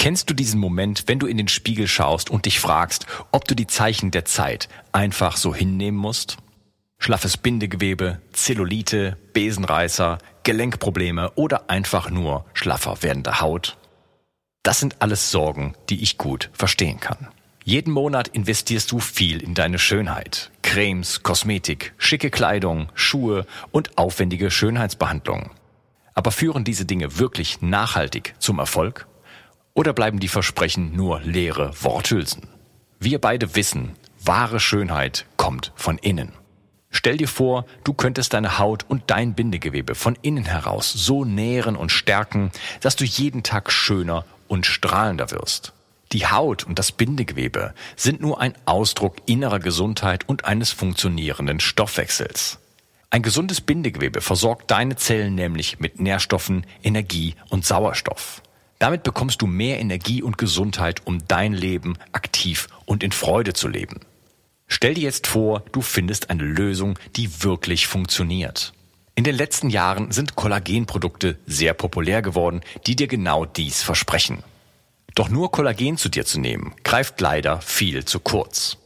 Kennst du diesen Moment, wenn du in den Spiegel schaust und dich fragst, ob du die Zeichen der Zeit einfach so hinnehmen musst? Schlaffes Bindegewebe, Zellulite, Besenreißer, Gelenkprobleme oder einfach nur schlaffer werdende Haut? Das sind alles Sorgen, die ich gut verstehen kann. Jeden Monat investierst du viel in deine Schönheit. Cremes, Kosmetik, schicke Kleidung, Schuhe und aufwendige Schönheitsbehandlungen. Aber führen diese Dinge wirklich nachhaltig zum Erfolg? Oder bleiben die Versprechen nur leere Worthülsen? Wir beide wissen, wahre Schönheit kommt von innen. Stell dir vor, du könntest deine Haut und dein Bindegewebe von innen heraus so nähren und stärken, dass du jeden Tag schöner und strahlender wirst. Die Haut und das Bindegewebe sind nur ein Ausdruck innerer Gesundheit und eines funktionierenden Stoffwechsels. Ein gesundes Bindegewebe versorgt deine Zellen nämlich mit Nährstoffen, Energie und Sauerstoff. Damit bekommst du mehr Energie und Gesundheit, um dein Leben aktiv und in Freude zu leben. Stell dir jetzt vor, du findest eine Lösung, die wirklich funktioniert. In den letzten Jahren sind Kollagenprodukte sehr populär geworden, die dir genau dies versprechen. Doch nur Kollagen zu dir zu nehmen, greift leider viel zu kurz.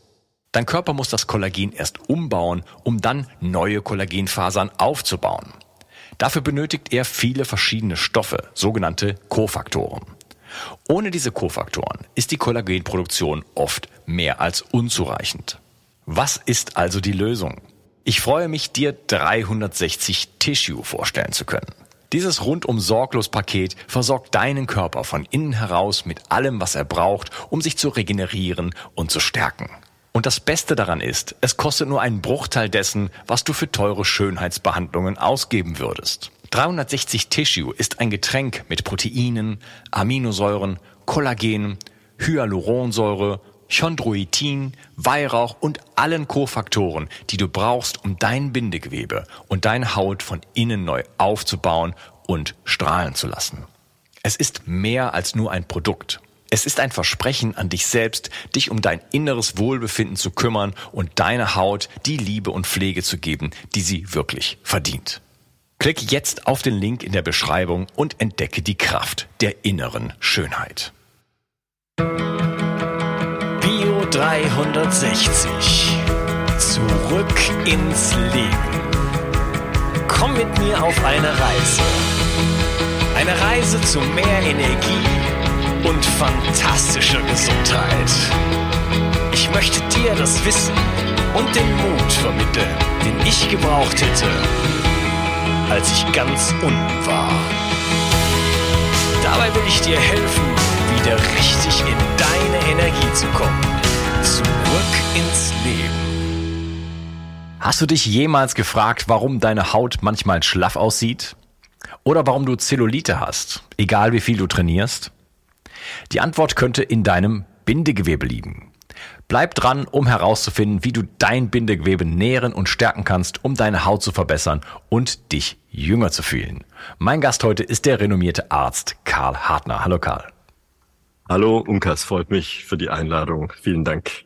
Dein Körper muss das Kollagen erst umbauen, um dann neue Kollagenfasern aufzubauen. Dafür benötigt er viele verschiedene Stoffe, sogenannte Kofaktoren. Ohne diese Kofaktoren ist die Kollagenproduktion oft mehr als unzureichend. Was ist also die Lösung? Ich freue mich, dir 360 Tissue vorstellen zu können. Dieses rundum sorglos Paket versorgt deinen Körper von innen heraus mit allem, was er braucht, um sich zu regenerieren und zu stärken. Und das Beste daran ist, es kostet nur einen Bruchteil dessen, was du für teure Schönheitsbehandlungen ausgeben würdest. 360 Tissue ist ein Getränk mit Proteinen, Aminosäuren, Kollagen, Hyaluronsäure, Chondroitin, Weihrauch und allen Kofaktoren, die du brauchst, um dein Bindegewebe und deine Haut von innen neu aufzubauen und strahlen zu lassen. Es ist mehr als nur ein Produkt. Es ist ein Versprechen an dich selbst, dich um dein inneres Wohlbefinden zu kümmern und deiner Haut die Liebe und Pflege zu geben, die sie wirklich verdient. Klick jetzt auf den Link in der Beschreibung und entdecke die Kraft der inneren Schönheit. Bio 360. Zurück ins Leben. Komm mit mir auf eine Reise. Eine Reise zu mehr Energie und fantastischer Gesundheit. Ich möchte dir das Wissen und den Mut vermitteln, den ich gebraucht hätte, als ich ganz unten war. Dabei will ich dir helfen, wieder richtig in deine Energie zu kommen. Zurück ins Leben. Hast du dich jemals gefragt, warum deine Haut manchmal schlaff aussieht? Oder warum du Zellulite hast, egal wie viel du trainierst? Die Antwort könnte in deinem Bindegewebe liegen. Bleib dran, um herauszufinden, wie du dein Bindegewebe nähren und stärken kannst, um deine Haut zu verbessern und dich jünger zu fühlen. Mein Gast heute ist der renommierte Arzt Karl Hartner. Hallo Karl. Hallo Unkas, freut mich für die Einladung. Vielen Dank.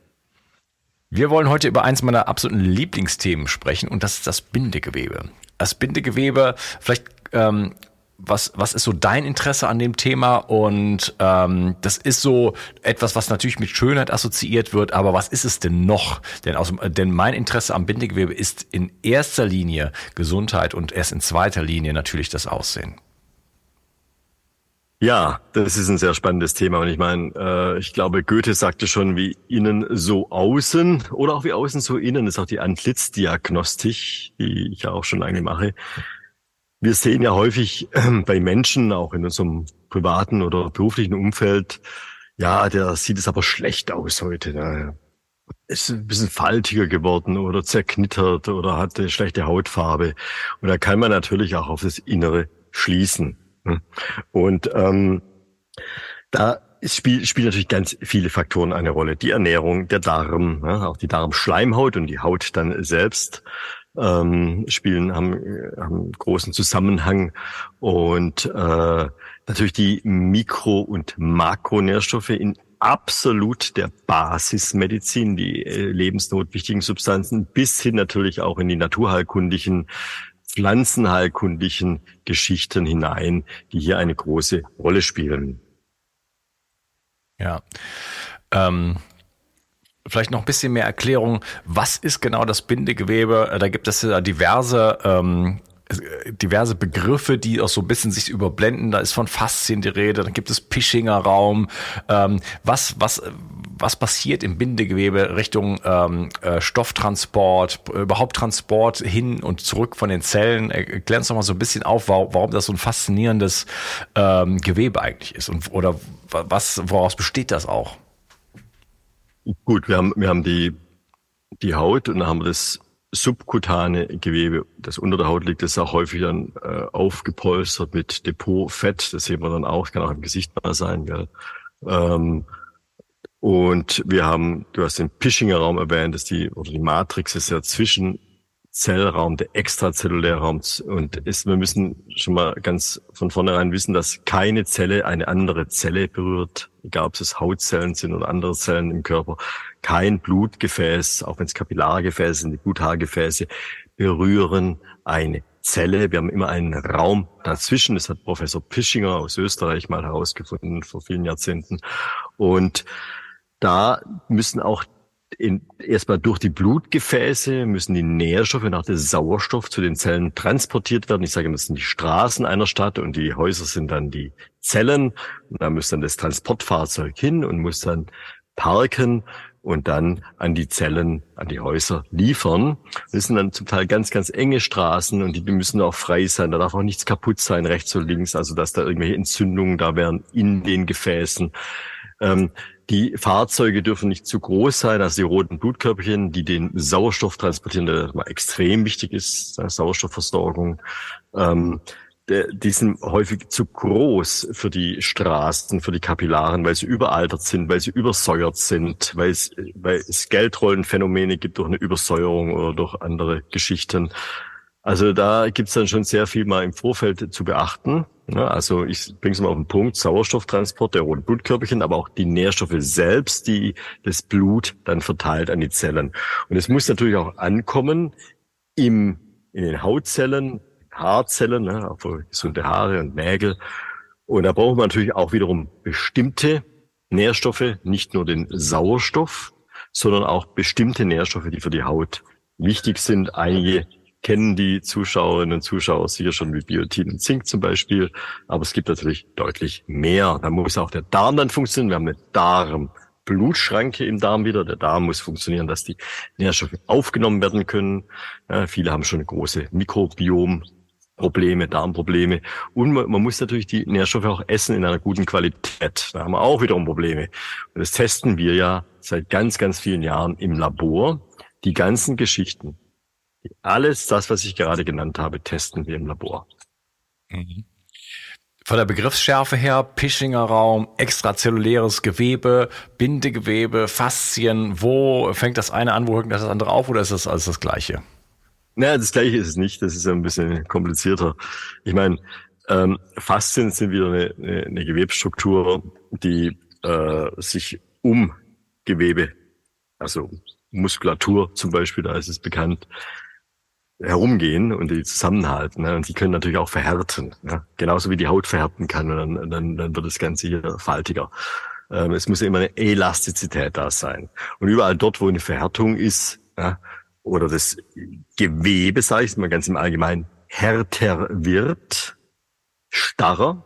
Wir wollen heute über eins meiner absoluten Lieblingsthemen sprechen und das ist das Bindegewebe. Das Bindegewebe, vielleicht ähm, was, was ist so dein Interesse an dem Thema? Und ähm, das ist so etwas, was natürlich mit Schönheit assoziiert wird, aber was ist es denn noch? Denn, aus, denn mein Interesse am Bindegewebe ist in erster Linie Gesundheit und erst in zweiter Linie natürlich das Aussehen. Ja, das ist ein sehr spannendes Thema. Und ich meine, äh, ich glaube, Goethe sagte schon, wie innen so außen oder auch wie außen so innen ist auch die Antlitzdiagnostik, die ich ja auch schon lange mache. Wir sehen ja häufig bei Menschen, auch in unserem privaten oder beruflichen Umfeld, ja, der sieht es aber schlecht aus heute. Der ist ein bisschen faltiger geworden oder zerknittert oder hat eine schlechte Hautfarbe. Und da kann man natürlich auch auf das Innere schließen. Hm? Und ähm, da spielt spielt natürlich ganz viele Faktoren eine Rolle. Die Ernährung, der Darm, ja, auch die Darmschleimhaut und die Haut dann selbst ähm, spielen, haben, haben großen Zusammenhang und äh, natürlich die Mikro- und Makronährstoffe in absolut der Basismedizin, die äh, lebensnotwichtigen Substanzen, bis hin natürlich auch in die naturheilkundlichen, pflanzenheilkundlichen Geschichten hinein, die hier eine große Rolle spielen. Ja. Ähm, vielleicht noch ein bisschen mehr Erklärung. Was ist genau das Bindegewebe? Da gibt es ja diverse ähm, diverse Begriffe, die auch so ein bisschen sich überblenden. Da ist von Faszien die Rede, dann gibt es Pischinger Raum. Ähm, was, was, was passiert im Bindegewebe Richtung ähm, äh, Stofftransport, überhaupt Transport hin und zurück von den Zellen? Erklär uns doch mal so ein bisschen auf, warum, warum das so ein faszinierendes ähm, Gewebe eigentlich ist und oder was, woraus besteht das auch? Gut, wir haben, wir haben die, die Haut und dann haben wir das subkutane Gewebe, das unter der Haut liegt, das ist auch häufig dann äh, aufgepolstert mit Depotfett. Das sehen wir dann auch, kann auch im Gesicht mal sein. Gell? Ähm, und wir haben, du hast den Pischinger Raum erwähnt, dass die, oder die Matrix ist ja zwischen Zellraum, der extrazelluläre Raum. Und ist, wir müssen schon mal ganz von vornherein wissen, dass keine Zelle eine andere Zelle berührt, egal ob es Hautzellen sind oder andere Zellen im Körper. Kein Blutgefäß, auch wenn es Kapillargefäße sind, die Bluthaargefäße, berühren eine Zelle. Wir haben immer einen Raum dazwischen. Das hat Professor Pischinger aus Österreich mal herausgefunden vor vielen Jahrzehnten. Und da müssen auch erstmal durch die Blutgefäße müssen die Nährstoffe nach dem Sauerstoff zu den Zellen transportiert werden. Ich sage, das sind die Straßen einer Stadt und die Häuser sind dann die Zellen. Und da muss dann das Transportfahrzeug hin und muss dann parken und dann an die Zellen, an die Häuser liefern. Das sind dann zum Teil ganz, ganz enge Straßen und die müssen auch frei sein. Da darf auch nichts kaputt sein, rechts und links, also dass da irgendwelche Entzündungen da wären in den Gefäßen. Ähm, die Fahrzeuge dürfen nicht zu groß sein, also die roten Blutkörperchen, die den Sauerstoff transportieren, der extrem wichtig ist, Sauerstoffversorgung. Ähm, die sind häufig zu groß für die Straßen, für die Kapillaren, weil sie überaltert sind, weil sie übersäuert sind, weil es, weil es Geldrollenphänomene gibt durch eine Übersäuerung oder durch andere Geschichten. Also da gibt's dann schon sehr viel mal im Vorfeld zu beachten. Ja, also ich bringe es mal auf den Punkt, Sauerstofftransport der roten Blutkörperchen, aber auch die Nährstoffe selbst, die das Blut dann verteilt an die Zellen. Und es muss natürlich auch ankommen im, in den Hautzellen, Haarzellen, ne, für gesunde Haare und Nägel. Und da braucht man natürlich auch wiederum bestimmte Nährstoffe, nicht nur den Sauerstoff, sondern auch bestimmte Nährstoffe, die für die Haut wichtig sind. Einige kennen die Zuschauerinnen und Zuschauer sicher schon wie Biotin und Zink zum Beispiel. Aber es gibt natürlich deutlich mehr. Da muss auch der Darm dann funktionieren. Wir haben eine Darm-Blutschranke im Darm wieder. Der Darm muss funktionieren, dass die Nährstoffe aufgenommen werden können. Ja, viele haben schon große Mikrobiom Probleme, Darmprobleme. Und man, man, muss natürlich die Nährstoffe auch essen in einer guten Qualität. Da haben wir auch wiederum Probleme. Und das testen wir ja seit ganz, ganz vielen Jahren im Labor. Die ganzen Geschichten, alles das, was ich gerade genannt habe, testen wir im Labor. Mhm. Von der Begriffsschärfe her, Pischinger Raum, extrazelluläres Gewebe, Bindegewebe, Faszien, wo fängt das eine an, wo hört das andere auf oder ist das alles das Gleiche? Naja, das Gleiche ist es nicht, das ist ein bisschen komplizierter. Ich meine, ähm, Faszien sind wieder eine, eine, eine Gewebstruktur, die äh, sich um Gewebe, also Muskulatur zum Beispiel, da ist es bekannt, herumgehen und die zusammenhalten. Ne? Und die können natürlich auch verhärten. Ne? Genauso wie die Haut verhärten kann. Und dann, dann, dann wird das Ganze hier faltiger. Ähm, es muss ja immer eine Elastizität da sein. Und überall dort, wo eine Verhärtung ist, ja, oder das Gewebe, sage ich mal ganz im Allgemeinen, härter wird, starrer,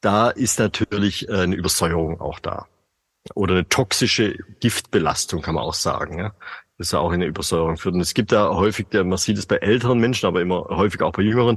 da ist natürlich eine Übersäuerung auch da. Oder eine toxische Giftbelastung, kann man auch sagen. Ja? Das ja auch in eine Übersäuerung führt. Und es gibt da häufig, man sieht es bei älteren Menschen, aber immer häufig auch bei jüngeren,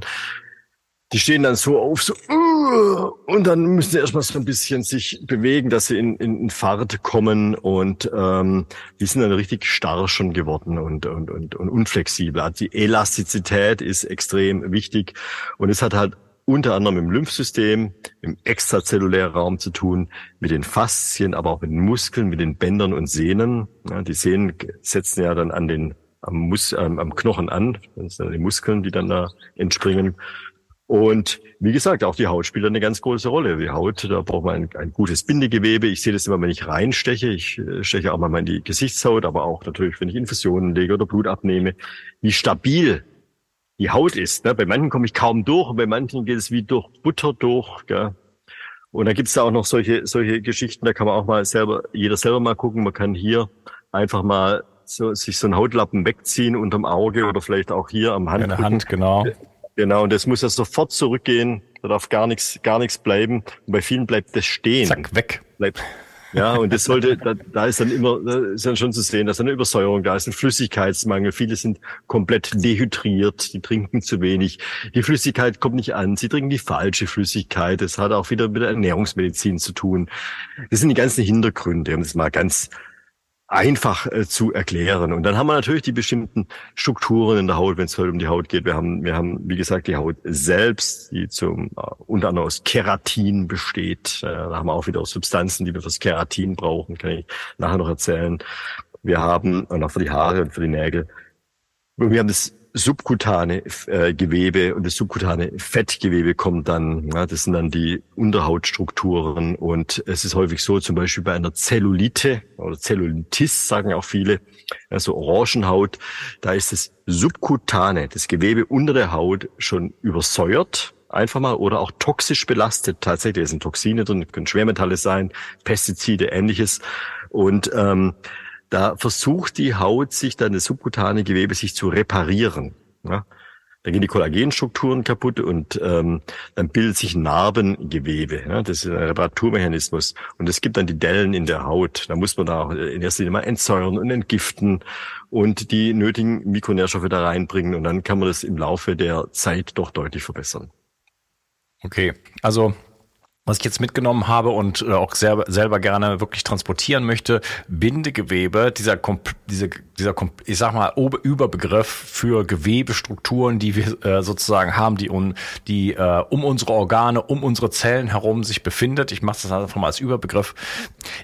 die stehen dann so auf, so, uh, und dann müssen sie erstmal so ein bisschen sich bewegen, dass sie in, in, in Fahrt kommen und ähm, die sind dann richtig starr schon geworden und, und, und, und unflexibel. Also die Elastizität ist extrem wichtig und es hat halt unter anderem im Lymphsystem, im extrazellulären Raum zu tun, mit den Faszien, aber auch mit den Muskeln, mit den Bändern und Sehnen. Ja, die Sehnen setzen ja dann an den am, Mus ähm, am Knochen an, das sind die Muskeln, die dann da entspringen. Und wie gesagt, auch die Haut spielt eine ganz große Rolle. Die Haut, da braucht man ein, ein gutes Bindegewebe. Ich sehe das immer, wenn ich reinsteche. Ich äh, steche auch mal in die Gesichtshaut, aber auch natürlich, wenn ich Infusionen lege oder Blut abnehme. Wie stabil die Haut ist. Ne? Bei manchen komme ich kaum durch bei manchen geht es wie durch Butter durch. Gell? Und da gibt's da auch noch solche, solche Geschichten, da kann man auch mal selber, jeder selber mal gucken. Man kann hier einfach mal so, sich so einen Hautlappen wegziehen unterm Auge oder vielleicht auch hier am Hand. In der Hand, genau. Genau, und das muss ja sofort zurückgehen. Da darf gar nichts, gar nichts bleiben. Und bei vielen bleibt das stehen. Zack, weg. Bleibt, ja, und das sollte, da, da ist dann immer, da ist dann schon zu sehen, da ist eine Übersäuerung, da ist ein Flüssigkeitsmangel. Viele sind komplett dehydriert, die trinken zu wenig. Die Flüssigkeit kommt nicht an, sie trinken die falsche Flüssigkeit. Das hat auch wieder mit der Ernährungsmedizin zu tun. Das sind die ganzen Hintergründe, um das mal ganz einfach äh, zu erklären. Und dann haben wir natürlich die bestimmten Strukturen in der Haut, wenn es heute um die Haut geht. Wir haben, wir haben, wie gesagt, die Haut selbst, die zum äh, unter anderem aus Keratin besteht. Äh, da haben wir auch wieder Substanzen, die wir fürs Keratin brauchen, kann ich nachher noch erzählen. Wir haben, und auch für die Haare und für die Nägel, wir haben das subkutane äh, Gewebe und das subkutane Fettgewebe kommt dann, ja, das sind dann die Unterhautstrukturen und es ist häufig so, zum Beispiel bei einer Zellulite oder Zellulitis sagen auch viele, also Orangenhaut, da ist das subkutane, das Gewebe unter der Haut schon übersäuert, einfach mal oder auch toxisch belastet. Tatsächlich sind Toxine drin, können Schwermetalle sein, Pestizide, ähnliches und ähm, da versucht die Haut sich dann das subkutane Gewebe sich zu reparieren. Ja? Dann gehen die Kollagenstrukturen kaputt und ähm, dann bildet sich Narbengewebe. Ja? Das ist ein Reparaturmechanismus. Und es gibt dann die Dellen in der Haut. Da muss man da auch in erster Linie mal entsäuern und entgiften und die nötigen Mikronährstoffe da reinbringen. Und dann kann man das im Laufe der Zeit doch deutlich verbessern. Okay, also was ich jetzt mitgenommen habe und äh, auch selber, selber gerne wirklich transportieren möchte, Bindegewebe, dieser, diese, dieser ich sag mal, Überbegriff für Gewebestrukturen, die wir äh, sozusagen haben, die, um, die äh, um unsere Organe, um unsere Zellen herum sich befindet, ich mache das einfach mal als Überbegriff,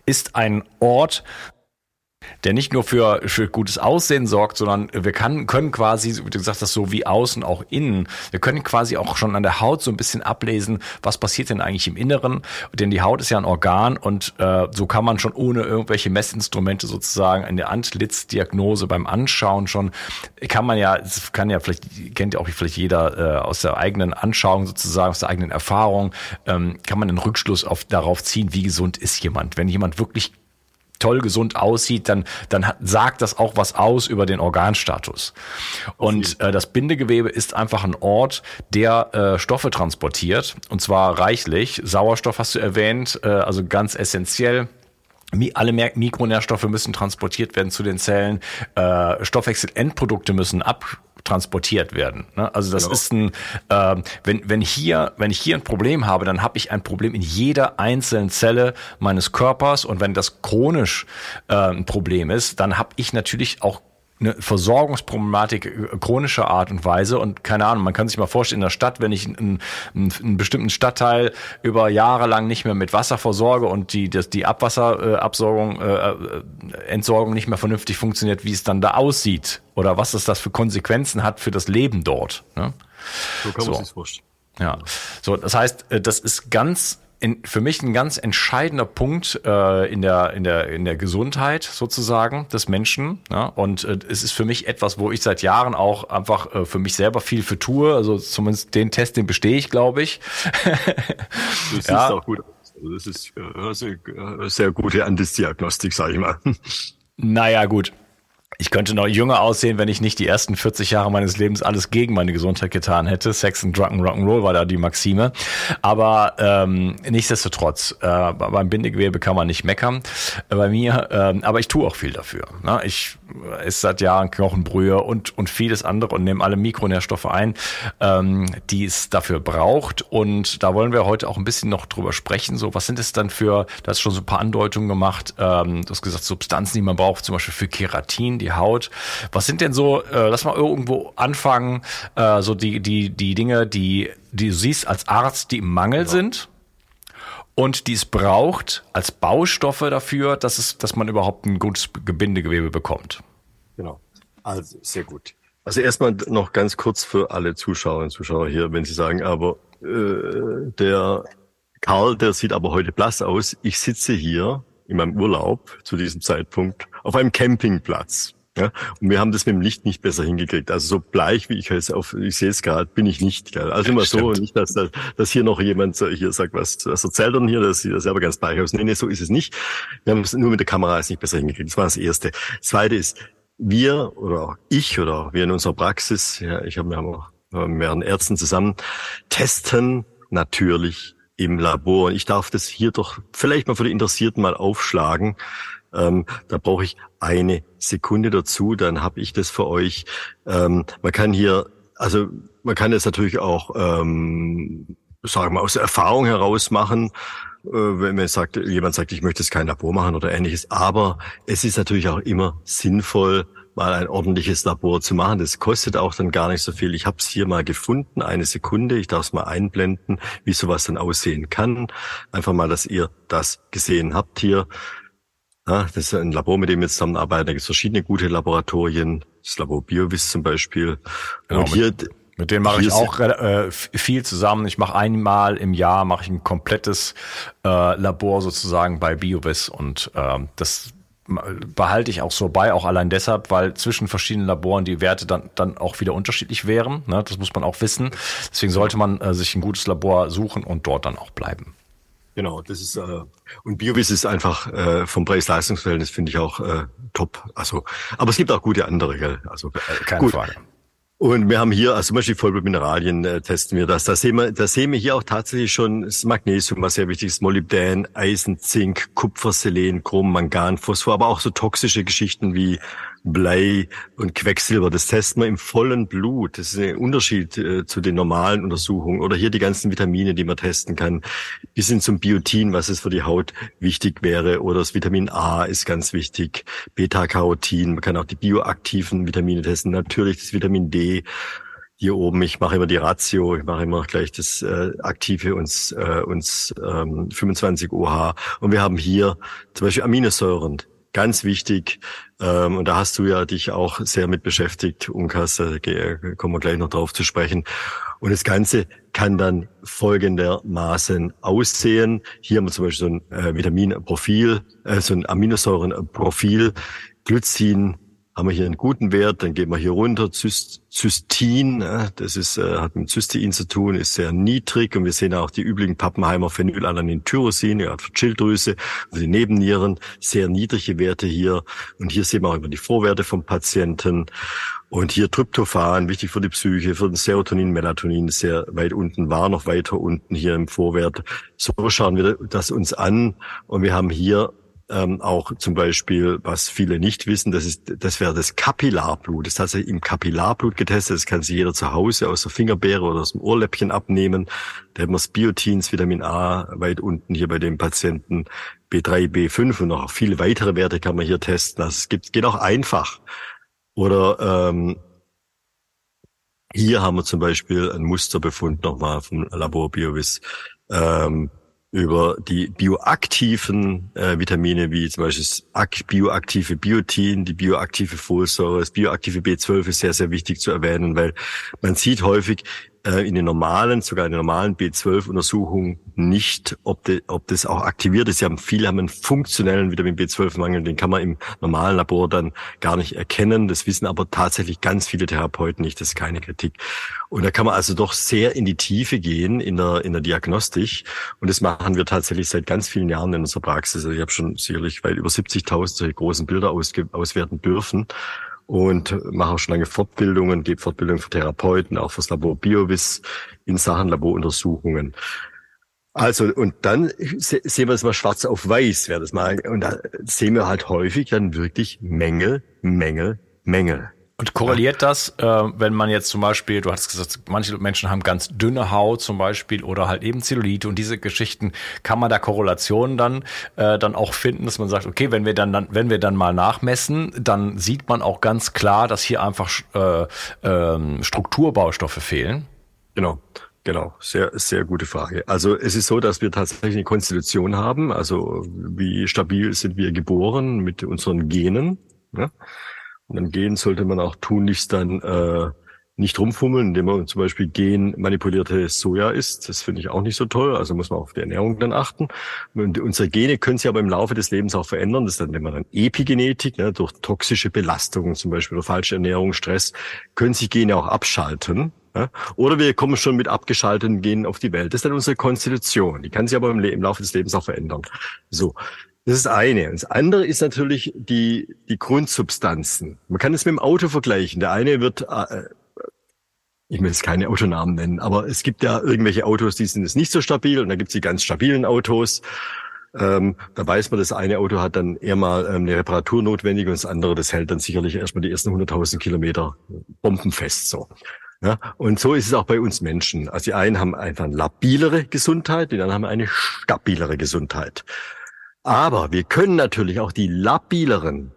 ist ein Ort, der nicht nur für, für gutes Aussehen sorgt, sondern wir kann, können quasi, wie du gesagt hast, so wie außen auch innen, wir können quasi auch schon an der Haut so ein bisschen ablesen, was passiert denn eigentlich im Inneren. Denn die Haut ist ja ein Organ und äh, so kann man schon ohne irgendwelche Messinstrumente sozusagen in der Antlitzdiagnose beim Anschauen schon, kann man ja, kann ja vielleicht, kennt ja auch vielleicht jeder äh, aus der eigenen Anschauung sozusagen, aus der eigenen Erfahrung, ähm, kann man einen Rückschluss auf, darauf ziehen, wie gesund ist jemand. Wenn jemand wirklich toll gesund aussieht, dann, dann sagt das auch was aus über den Organstatus. Und äh, das Bindegewebe ist einfach ein Ort, der äh, Stoffe transportiert, und zwar reichlich. Sauerstoff hast du erwähnt, äh, also ganz essentiell. Alle Mikronährstoffe müssen transportiert werden zu den Zellen. Äh, Stoffwechselendprodukte müssen ab transportiert werden. Ne? Also das genau. ist ein, äh, wenn, wenn hier, wenn ich hier ein Problem habe, dann habe ich ein Problem in jeder einzelnen Zelle meines Körpers und wenn das chronisch äh, ein Problem ist, dann habe ich natürlich auch eine Versorgungsproblematik äh, chronischer Art und Weise und keine Ahnung, man kann sich mal vorstellen, in der Stadt, wenn ich einen, einen, bestimmten Stadtteil über Jahre lang nicht mehr mit Wasser versorge und die, das, die Abwasserabsorgung, äh, äh, Entsorgung nicht mehr vernünftig funktioniert, wie es dann da aussieht oder was es das für Konsequenzen hat für das Leben dort. Ne? So kann man so. sich vorstellen. Ja, so das heißt, äh, das ist ganz in, für mich ein ganz entscheidender Punkt äh, in, der, in, der, in der Gesundheit sozusagen des Menschen. Ja? Und äh, es ist für mich etwas, wo ich seit Jahren auch einfach äh, für mich selber viel für tue. Also zumindest den Test, den bestehe ich, glaube ich. das siehst ja. auch gut aus. Also das ist äh, sehr, äh, sehr gute Antisdiagnostik, sage ich mal. Naja, gut. Ich könnte noch jünger aussehen, wenn ich nicht die ersten 40 Jahre meines Lebens alles gegen meine Gesundheit getan hätte. Sex and and Rock'n'Roll war da die Maxime. Aber ähm, nichtsdestotrotz, äh, beim Bindegewebe kann man nicht meckern. Äh, bei mir, äh, aber ich tue auch viel dafür. Ne? Ich esse seit Jahren Knochenbrühe und, und vieles andere und nehme alle Mikronährstoffe ein, ähm, die es dafür braucht. Und da wollen wir heute auch ein bisschen noch drüber sprechen. So, was sind es dann für, da hast schon so ein paar Andeutungen gemacht, ähm, du hast gesagt, Substanzen, die man braucht, zum Beispiel für Keratin, die Haut. Was sind denn so, äh, lass mal irgendwo anfangen, äh, so die, die, die Dinge, die, die du siehst als Arzt, die im Mangel ja. sind? und die es braucht als Baustoffe dafür, dass es, dass man überhaupt ein gutes Gebindegewebe bekommt. Genau. Also sehr gut. Also erstmal noch ganz kurz für alle Zuschauerinnen und Zuschauer hier, wenn Sie sagen, aber äh, der Karl, der sieht aber heute blass aus. Ich sitze hier in meinem Urlaub zu diesem Zeitpunkt auf einem Campingplatz. Ja, und wir haben das mit dem Licht nicht besser hingekriegt. Also so bleich, wie ich es auf, ich sehe es gerade, bin ich nicht. Gell? Also immer so, nicht, dass, dass hier noch jemand hier sagt, was, was erzählt er denn hier, das sieht ja selber ganz bleich aus. Nee, nee, so ist es nicht. Wir haben es nur mit der Kamera es nicht besser hingekriegt. Das war das Erste. Das Zweite ist, wir oder auch ich oder auch wir in unserer Praxis, ja, ich habe mir mit mehreren Ärzten zusammen, testen natürlich im Labor. Und ich darf das hier doch vielleicht mal für die Interessierten mal aufschlagen. Ähm, da brauche ich eine Sekunde dazu, dann habe ich das für euch. Ähm, man kann hier, also man kann es natürlich auch, ähm, sagen wir, aus der Erfahrung heraus machen, äh, wenn man sagt, jemand sagt, ich möchte jetzt kein Labor machen oder ähnliches. Aber es ist natürlich auch immer sinnvoll, mal ein ordentliches Labor zu machen. Das kostet auch dann gar nicht so viel. Ich habe es hier mal gefunden, eine Sekunde. Ich darf es mal einblenden, wie sowas dann aussehen kann. Einfach mal, dass ihr das gesehen habt hier. Ja, das ist ein Labor, mit dem wir zusammenarbeiten. Da gibt es verschiedene gute Laboratorien. Das Labor BioVis zum Beispiel. Genau, und hier, mit, mit denen mache ich auch äh, viel zusammen. Ich mache einmal im Jahr mache ich ein komplettes äh, Labor sozusagen bei BioVis und äh, das behalte ich auch so bei, auch allein deshalb, weil zwischen verschiedenen Laboren die Werte dann, dann auch wieder unterschiedlich wären. Ne? Das muss man auch wissen. Deswegen sollte man äh, sich ein gutes Labor suchen und dort dann auch bleiben. Genau, das ist äh, und Biovis ist einfach äh, vom Preis-Leistungs-Verhältnis finde ich auch äh, top. Also, aber es gibt auch gute andere, gell? Also äh, keine gut. Frage. Und wir haben hier, also zum Beispiel Vollblutmineralien äh, testen wir das. Da sehen wir, da sehen wir hier auch tatsächlich schon das Magnesium, was sehr wichtig ist, Molybdän, Eisen, Zink, Kupfer, Selen, Chrom, Mangan, Phosphor, aber auch so toxische Geschichten wie Blei und Quecksilber. Das testen wir im vollen Blut. Das ist ein Unterschied äh, zu den normalen Untersuchungen. Oder hier die ganzen Vitamine, die man testen kann. Bis hin zum Biotin, was es für die Haut wichtig wäre. Oder das Vitamin A ist ganz wichtig. Beta-Carotin. Man kann auch die bioaktiven Vitamine testen. Natürlich das Vitamin D hier oben, ich mache immer die Ratio, ich mache immer gleich das äh, aktive uns, äh, uns ähm, 25 OH und wir haben hier zum Beispiel Aminosäuren, ganz wichtig. Ähm, und da hast du ja dich auch sehr mit beschäftigt, Unkas, da kommen wir gleich noch drauf zu sprechen. Und das Ganze kann dann folgendermaßen aussehen. Hier haben wir zum Beispiel so ein äh, Vitaminprofil, äh, so ein Aminosäurenprofil, Glycin, haben wir hier einen guten Wert, dann gehen wir hier runter, Zystin, das ist, äh, hat mit Cystein zu tun, ist sehr niedrig. Und wir sehen auch die üblichen Pappenheimer Phenylalanin Tyrosin, ja, für Schilddrüse, für die Nebennieren, sehr niedrige Werte hier. Und hier sehen wir auch immer die Vorwerte vom Patienten. Und hier Tryptophan, wichtig für die Psyche, für den Serotonin, Melatonin, sehr weit unten war, noch weiter unten hier im Vorwert. So schauen wir das uns an. Und wir haben hier ähm, auch zum Beispiel, was viele nicht wissen, das ist, das wäre das Kapillarblut. Das hat sich im Kapillarblut getestet. Das kann sich jeder zu Hause aus der Fingerbeere oder aus dem Ohrläppchen abnehmen. Da haben wir das Biotins, Vitamin A weit unten hier bei dem Patienten, B3, B5 und noch viele weitere Werte kann man hier testen. Also es gibt, geht auch einfach. Oder ähm, hier haben wir zum Beispiel ein Musterbefund nochmal vom Labor Biovis. Ähm, über die bioaktiven äh, Vitamine, wie zum Beispiel das bioaktive Biotin, die bioaktive Folsäure, das bioaktive B12 ist sehr, sehr wichtig zu erwähnen, weil man sieht häufig, in den normalen, sogar in den normalen B12-Untersuchungen nicht, ob, de, ob das auch aktiviert ist. Sie haben viele haben einen funktionellen Vitamin B12-Mangel, den kann man im normalen Labor dann gar nicht erkennen. Das wissen aber tatsächlich ganz viele Therapeuten nicht. Das ist keine Kritik. Und da kann man also doch sehr in die Tiefe gehen in der, in der Diagnostik. Und das machen wir tatsächlich seit ganz vielen Jahren in unserer Praxis. Also ich habe schon sicherlich weit über 70.000 solche großen Bilder auswerten dürfen und mache auch schon lange Fortbildungen, gebe Fortbildungen für Therapeuten, auch fürs Labor Biovis in Sachen Laboruntersuchungen. Also, und dann sehen wir es mal schwarz auf weiß, wäre das mal. Und da sehen wir halt häufig dann wirklich Mängel, Mängel, Mängel. Und korreliert das, äh, wenn man jetzt zum Beispiel, du hast gesagt, manche Menschen haben ganz dünne Haut zum Beispiel oder halt eben Zellulite und diese Geschichten, kann man da Korrelationen dann äh, dann auch finden, dass man sagt, okay, wenn wir dann, dann wenn wir dann mal nachmessen, dann sieht man auch ganz klar, dass hier einfach äh, äh, Strukturbaustoffe fehlen. Genau. Genau, sehr, sehr gute Frage. Also es ist so, dass wir tatsächlich eine Konstitution haben. Also wie stabil sind wir geboren mit unseren Genen. Ja? Und am Gehen sollte man auch tunlichst dann äh, nicht rumfummeln, indem man zum Beispiel genmanipulierte Soja isst. Das finde ich auch nicht so toll. Also muss man auf die Ernährung dann achten. Und unsere Gene können sich aber im Laufe des Lebens auch verändern. Das nennt man dann Epigenetik. Ne? Durch toxische Belastungen, zum Beispiel durch falsche Ernährung, Stress, können sich Gene auch abschalten. Ja? Oder wir kommen schon mit abgeschalteten Genen auf die Welt. Das ist dann unsere Konstitution. Die kann sich aber im, im Laufe des Lebens auch verändern. So. Das ist eine. Das andere ist natürlich die, die Grundsubstanzen. Man kann es mit dem Auto vergleichen. Der eine wird, äh, ich will jetzt keine Autonamen nennen, aber es gibt ja irgendwelche Autos, die sind jetzt nicht so stabil und da gibt es die ganz stabilen Autos. Ähm, da weiß man, das eine Auto hat dann eher mal ähm, eine Reparatur notwendig und das andere, das hält dann sicherlich erstmal die ersten 100.000 Kilometer bombenfest so. Ja, und so ist es auch bei uns Menschen. Also die einen haben einfach eine labilere Gesundheit, die anderen haben eine stabilere Gesundheit. Aber wir können natürlich auch die labileren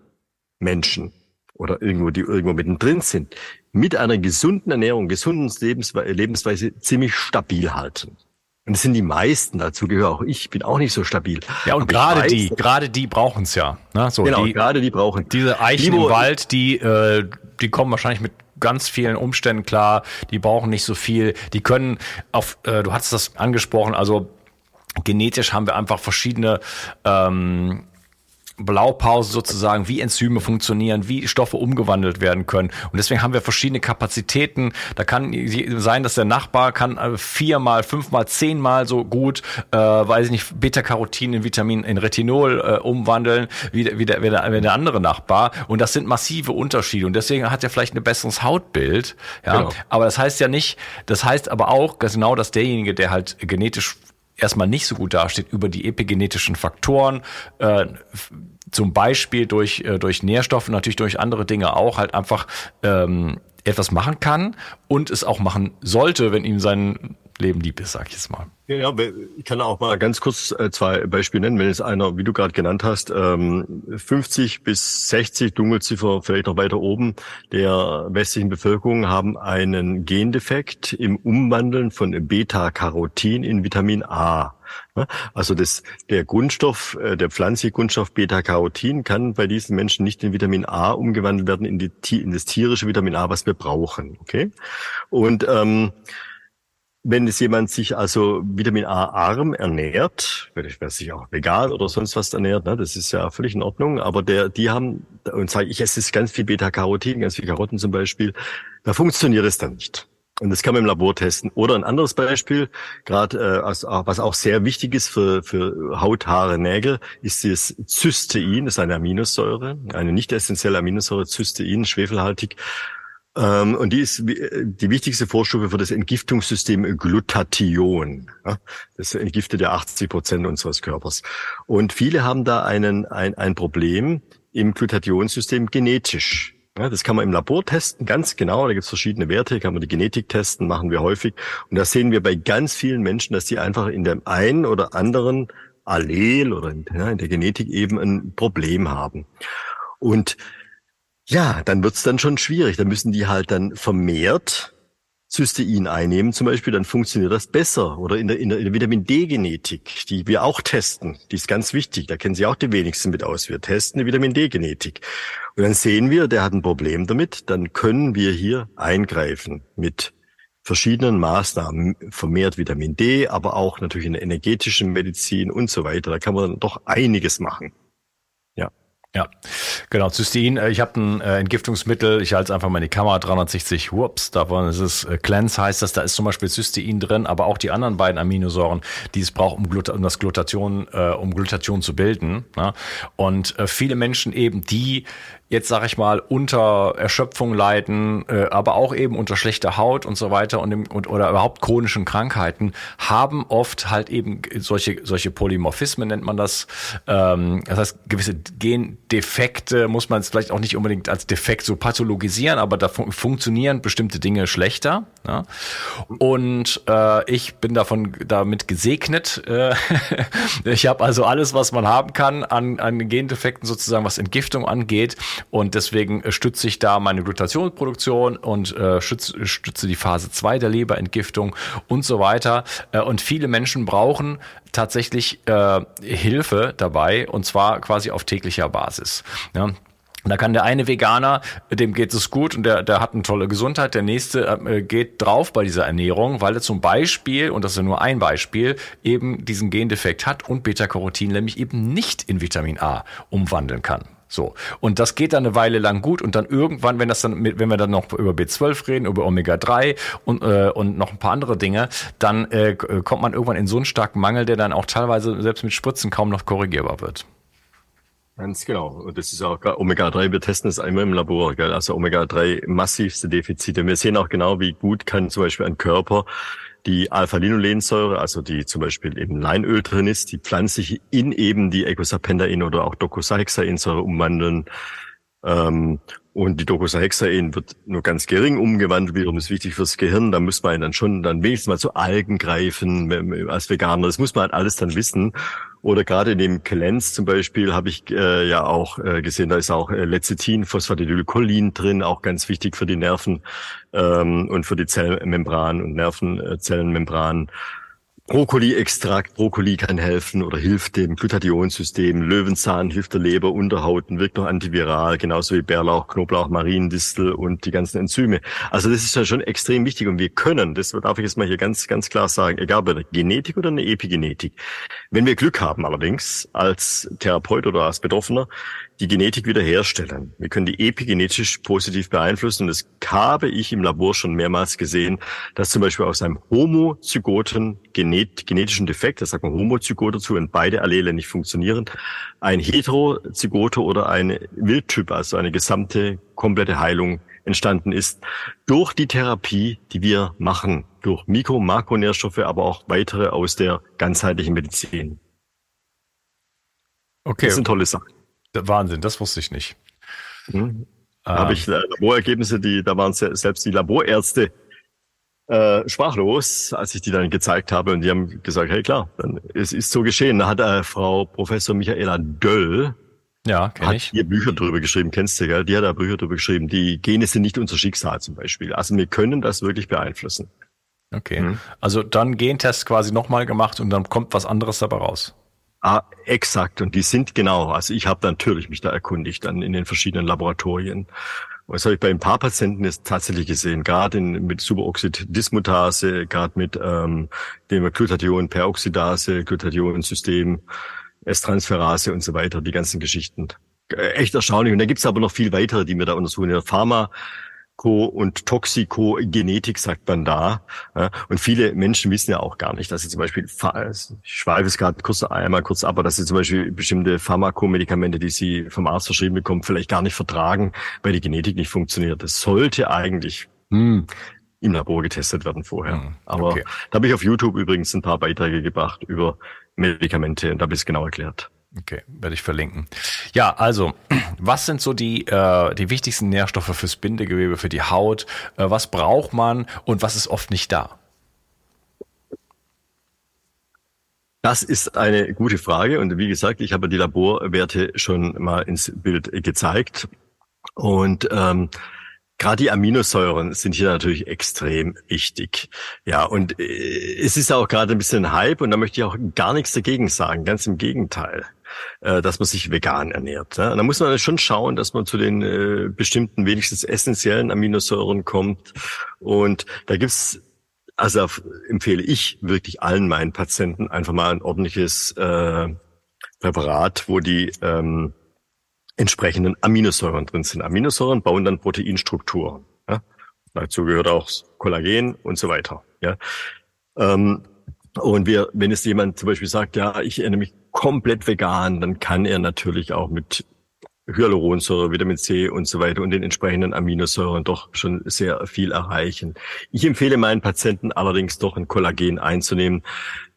Menschen oder irgendwo, die irgendwo mittendrin sind, mit einer gesunden Ernährung, gesunden Lebensweise ziemlich stabil halten. Und das sind die meisten, dazu gehöre auch ich, bin auch nicht so stabil. Ja, und gerade die, gerade die brauchen es ja. Ne? So, genau, gerade die brauchen. Diese Eichen Libo, im Wald, die, äh, die kommen wahrscheinlich mit ganz vielen Umständen klar, die brauchen nicht so viel, die können auf, äh, du hattest das angesprochen, also genetisch haben wir einfach verschiedene ähm, Blaupause sozusagen, wie Enzyme funktionieren, wie Stoffe umgewandelt werden können. Und deswegen haben wir verschiedene Kapazitäten. Da kann sein, dass der Nachbar kann äh, viermal, fünfmal, zehnmal so gut, äh, weiß ich nicht, Beta-Carotin in Vitamin, in Retinol äh, umwandeln, wie, wie, der, wie, der, wie der andere Nachbar. Und das sind massive Unterschiede. Und deswegen hat er vielleicht ein besseres Hautbild. Ja, genau. aber das heißt ja nicht, das heißt aber auch genau, dass derjenige, der halt genetisch erstmal nicht so gut dasteht über die epigenetischen Faktoren, äh, zum Beispiel durch, äh, durch Nährstoffe, natürlich durch andere Dinge auch, halt einfach ähm, etwas machen kann und es auch machen sollte, wenn ihm sein Leben lieb ist, sag ich jetzt mal. Ja, ich kann auch mal ganz kurz äh, zwei Beispiele nennen. Wenn es einer, wie du gerade genannt hast, 50 ähm, bis 60 Dunkelziffer vielleicht noch weiter oben der westlichen Bevölkerung haben einen Gendefekt im Umwandeln von Beta-Carotin in Vitamin A. Also das, der Grundstoff, äh, der pflanzliche Grundstoff Beta-Carotin kann bei diesen Menschen nicht in Vitamin A umgewandelt werden, in, die, in das tierische Vitamin A, was wir brauchen. Okay? Und ähm, wenn es jemand sich also Vitamin A arm ernährt, wer sich auch vegan oder sonst was ernährt, ne, das ist ja völlig in Ordnung, aber der, die haben, und sage ich esse ganz viel Beta-Carotin, ganz viel Karotten zum Beispiel, da funktioniert es dann nicht. Und das kann man im Labor testen. Oder ein anderes Beispiel, gerade äh, was auch sehr wichtig ist für, für Haut, Haare, Nägel, ist das Cystein, das ist eine Aminosäure, eine nicht essentielle Aminosäure, Cystein, schwefelhaltig. Ähm, und die ist die wichtigste Vorstufe für das Entgiftungssystem Glutathion. Das entgiftet ja 80 Prozent unseres Körpers. Und viele haben da einen, ein, ein Problem im Glutathionssystem genetisch. das kann man im Labor testen, ganz genau. Da gibt es verschiedene Werte, kann man die Genetik testen, machen wir häufig. Und da sehen wir bei ganz vielen Menschen, dass die einfach in dem einen oder anderen Allel oder in der Genetik eben ein Problem haben. Und ja, dann wird's dann schon schwierig. Da müssen die halt dann vermehrt Cystein einnehmen zum Beispiel, dann funktioniert das besser. Oder in der, in der, in der Vitamin D-Genetik, die wir auch testen, die ist ganz wichtig. Da kennen Sie auch die wenigsten mit aus. Wir testen die Vitamin D-Genetik. Und dann sehen wir, der hat ein Problem damit. Dann können wir hier eingreifen mit verschiedenen Maßnahmen, vermehrt Vitamin D, aber auch natürlich in der energetischen Medizin und so weiter. Da kann man dann doch einiges machen. Ja, genau. Cystein, äh, ich habe ein äh, Entgiftungsmittel, ich halte einfach mal in die Kamera 360, whoops, davon ist es äh, Cleanse heißt das, da ist zum Beispiel Cystein drin, aber auch die anderen beiden Aminosäuren, die es braucht, um, Glut um das Glutation, äh, um Glutation zu bilden. Ne? Und äh, viele Menschen eben, die jetzt sage ich mal unter Erschöpfung leiden, äh, aber auch eben unter schlechter Haut und so weiter und, im, und oder überhaupt chronischen Krankheiten haben oft halt eben solche solche Polymorphismen nennt man das. Ähm, das heißt gewisse Gendefekte muss man es vielleicht auch nicht unbedingt als Defekt so pathologisieren, aber da fun funktionieren bestimmte Dinge schlechter. Ja? Und äh, ich bin davon damit gesegnet. Äh, ich habe also alles, was man haben kann an an Gendefekten sozusagen, was Entgiftung angeht und deswegen äh, stütze ich da meine Glutationsproduktion und äh, stütze, stütze die Phase 2 der Leberentgiftung und so weiter. Äh, und viele Menschen brauchen tatsächlich äh, Hilfe dabei und zwar quasi auf täglicher Basis. Ja. da kann der eine Veganer, dem geht es gut und der, der hat eine tolle Gesundheit. Der nächste äh, geht drauf bei dieser Ernährung, weil er zum Beispiel, und das ist ja nur ein Beispiel, eben diesen Gendefekt hat und Beta-Carotin nämlich eben nicht in Vitamin A umwandeln kann. So. Und das geht dann eine Weile lang gut und dann irgendwann, wenn das dann, mit, wenn wir dann noch über B12 reden, über Omega-3 und, äh, und noch ein paar andere Dinge, dann äh, kommt man irgendwann in so einen starken Mangel, der dann auch teilweise selbst mit Spritzen kaum noch korrigierbar wird. Ganz genau. Und das ist auch Omega-3, wir testen es einmal im Labor, gell? also Omega-3 massivste Defizite. Wir sehen auch genau, wie gut kann zum Beispiel ein Körper die Alpha-Linolensäure, also die zum Beispiel eben Leinöl drin ist, die pflanzlich in eben die Eicosapentaen oder auch Docosahexaensäure umwandeln. Ähm, und die Docosahexaen wird nur ganz gering umgewandelt, wiederum ist wichtig fürs Gehirn. Da muss man dann schon dann wenigstens mal zu Algen greifen als Veganer. Das muss man halt alles dann wissen. Oder gerade in dem Cleanse zum Beispiel habe ich äh, ja auch äh, gesehen, da ist auch äh, Lecithin, Phosphatidylcholin drin, auch ganz wichtig für die Nerven ähm, und für die Zellmembran und Nervenzellenmembran. Brokkoli-Extrakt, Brokkoli kann helfen oder hilft dem Glutationsystem. Löwenzahn hilft der Leber, Unterhaut und wirkt noch antiviral, genauso wie Bärlauch, Knoblauch, Mariendistel und die ganzen Enzyme. Also das ist ja schon extrem wichtig und wir können, das darf ich jetzt mal hier ganz, ganz klar sagen, egal ob Genetik oder eine Epigenetik. Wenn wir Glück haben allerdings, als Therapeut oder als Betroffener, die Genetik wiederherstellen. Wir können die epigenetisch positiv beeinflussen. Und das habe ich im Labor schon mehrmals gesehen, dass zum Beispiel aus einem homozygoten genet genetischen Defekt, das sagt man Homozygot dazu, wenn beide Allele nicht funktionieren, ein heterozygote oder ein Wildtyp, also eine gesamte, komplette Heilung entstanden ist durch die Therapie, die wir machen, durch Mikro- Makronährstoffe, aber auch weitere aus der ganzheitlichen Medizin. Okay. Das sind tolle Sachen. Wahnsinn, das wusste ich nicht. Hm. Da ähm. habe ich äh, Laborergebnisse, die, da waren selbst die Laborärzte äh, sprachlos, als ich die dann gezeigt habe und die haben gesagt, hey klar, dann, es ist so geschehen. Da hat äh, Frau Professor Michaela Döll, ja, kenn hat ich. ihr Bücher drüber geschrieben, kennst du, gell? Die hat da Bücher drüber geschrieben. Die Gene sind nicht unser Schicksal zum Beispiel. Also wir können das wirklich beeinflussen. Okay. Mhm. Also dann Gentest quasi nochmal gemacht und dann kommt was anderes dabei raus. Ah, exakt. Und die sind genau. Also ich habe natürlich mich da erkundigt dann in den verschiedenen Laboratorien. Und das habe ich bei ein paar Patienten jetzt tatsächlich gesehen, gerade mit Superoxid-Dismutase, gerade mit ähm, dem Glutathion-Peroxidase, Glutathion-System, S-Transferase und so weiter, die ganzen Geschichten. Äh, echt erstaunlich. Und da gibt's aber noch viel weitere, die wir da untersuchen. In der Pharma und Toxikogenetik sagt man da. Und viele Menschen wissen ja auch gar nicht, dass sie zum Beispiel, ich schweife es gerade kurz einmal kurz ab, aber dass sie zum Beispiel bestimmte Pharmakomedikamente, die sie vom Arzt verschrieben bekommen, vielleicht gar nicht vertragen, weil die Genetik nicht funktioniert. Das sollte eigentlich hm, im Labor getestet werden vorher. Hm, aber okay. da habe ich auf YouTube übrigens ein paar Beiträge gebracht über Medikamente und da habe ich es genau erklärt. Okay, werde ich verlinken. Ja, also, was sind so die, äh, die wichtigsten Nährstoffe fürs Bindegewebe, für die Haut? Äh, was braucht man und was ist oft nicht da? Das ist eine gute Frage und wie gesagt, ich habe die Laborwerte schon mal ins Bild gezeigt und ähm, Gerade die Aminosäuren sind hier natürlich extrem wichtig. Ja, und äh, es ist auch gerade ein bisschen Hype und da möchte ich auch gar nichts dagegen sagen. Ganz im Gegenteil äh, dass man sich vegan ernährt. Ja? Da muss man schon schauen, dass man zu den äh, bestimmten, wenigstens essentiellen Aminosäuren kommt. Und da gibt's also empfehle ich wirklich allen meinen Patienten einfach mal ein ordentliches Präparat, wo die ähm, entsprechenden Aminosäuren drin sind. Aminosäuren bauen dann Proteinstrukturen. Ja? Dazu gehört auch Kollagen und so weiter. Ja? Ähm, und wir, wenn es jemand zum Beispiel sagt, ja, ich ernähre mich komplett vegan, dann kann er natürlich auch mit Hyaluronsäure, Vitamin C und so weiter und den entsprechenden Aminosäuren doch schon sehr viel erreichen. Ich empfehle meinen Patienten allerdings doch ein Kollagen einzunehmen.